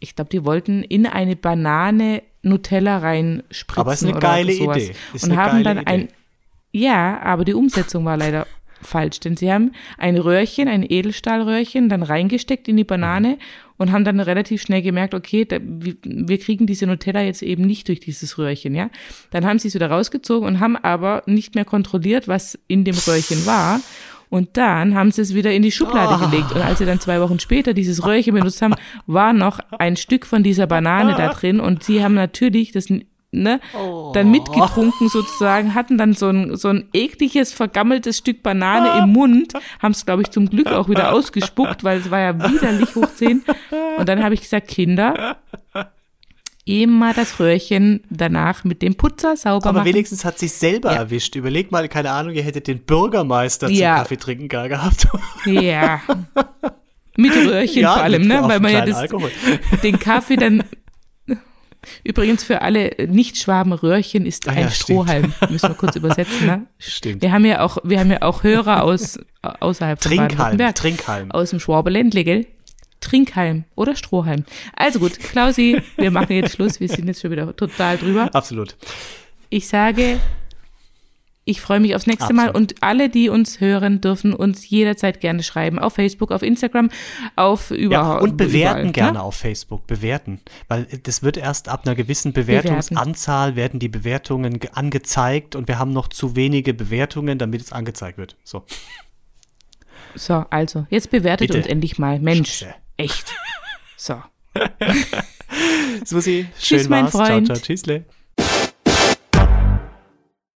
ich glaube, die wollten in eine Banane Nutella reinspritzen. Aber ist eine oder geile sowas. Idee. Ist und haben dann ein, Idee. ja, aber die Umsetzung war leider falsch, denn sie haben ein Röhrchen, ein Edelstahlröhrchen, dann reingesteckt in die Banane und haben dann relativ schnell gemerkt, okay, da, wir, kriegen diese Nutella jetzt eben nicht durch dieses Röhrchen, ja. Dann haben sie es wieder rausgezogen und haben aber nicht mehr kontrolliert, was in dem Röhrchen war. Und dann haben sie es wieder in die Schublade Ah. gelegt. Und als sie dann zwei Wochen später dieses Röhrchen benutzt haben, war noch ein Stück von dieser Banane da drin. Und sie haben natürlich das ne, dann mitgetrunken sozusagen, hatten dann so ein, so ein ekliges, vergammeltes Stück Banane im Mund, haben es, glaube ich, zum Glück auch wieder ausgespuckt, weil es war ja widerlich hoch 10. Und dann habe ich gesagt, Kinder, immer das Röhrchen danach mit dem Putzer sauber Aber machen. wenigstens hat sich selber Ja. erwischt. Überleg mal, keine Ahnung, ihr hättet den Bürgermeister Ja. zum Kaffee trinken gar gehabt. Ja. Mit Röhrchen vor allem, ne? Weil man ja das, den Kaffee dann. Übrigens für alle Nicht-Schwaben, Röhrchen ist Ah ein ja, stimmt. Strohhalm. Müssen wir kurz übersetzen, ne? Stimmt. Wir haben ja auch, wir haben ja auch Hörer aus, außerhalb von Trinkhalm. Trinkhalm. Aus dem Schwabeländle, gell? Trinkhalm oder Strohhalm. Also gut, Klausi, wir machen jetzt Schluss. Wir sind jetzt schon wieder total drüber. Absolut. Ich sage, ich freue mich aufs nächste Mal Absolut. und alle, die uns hören, dürfen uns jederzeit gerne schreiben. Auf Facebook, auf Instagram, auf Ja, überall. und bewerten überall, gerne Ne? auf Facebook. Bewerten. Weil das wird erst ab einer gewissen Bewertungsanzahl werden die Bewertungen ge- angezeigt und wir haben noch zu wenige Bewertungen, damit es angezeigt wird. So. So, also, jetzt bewertet Bitte. uns endlich mal. Mensch. Scheiße. Echt. So. Susi, schön Tschüss, mein war's. Ciao, Freund. ciao, tschüssle.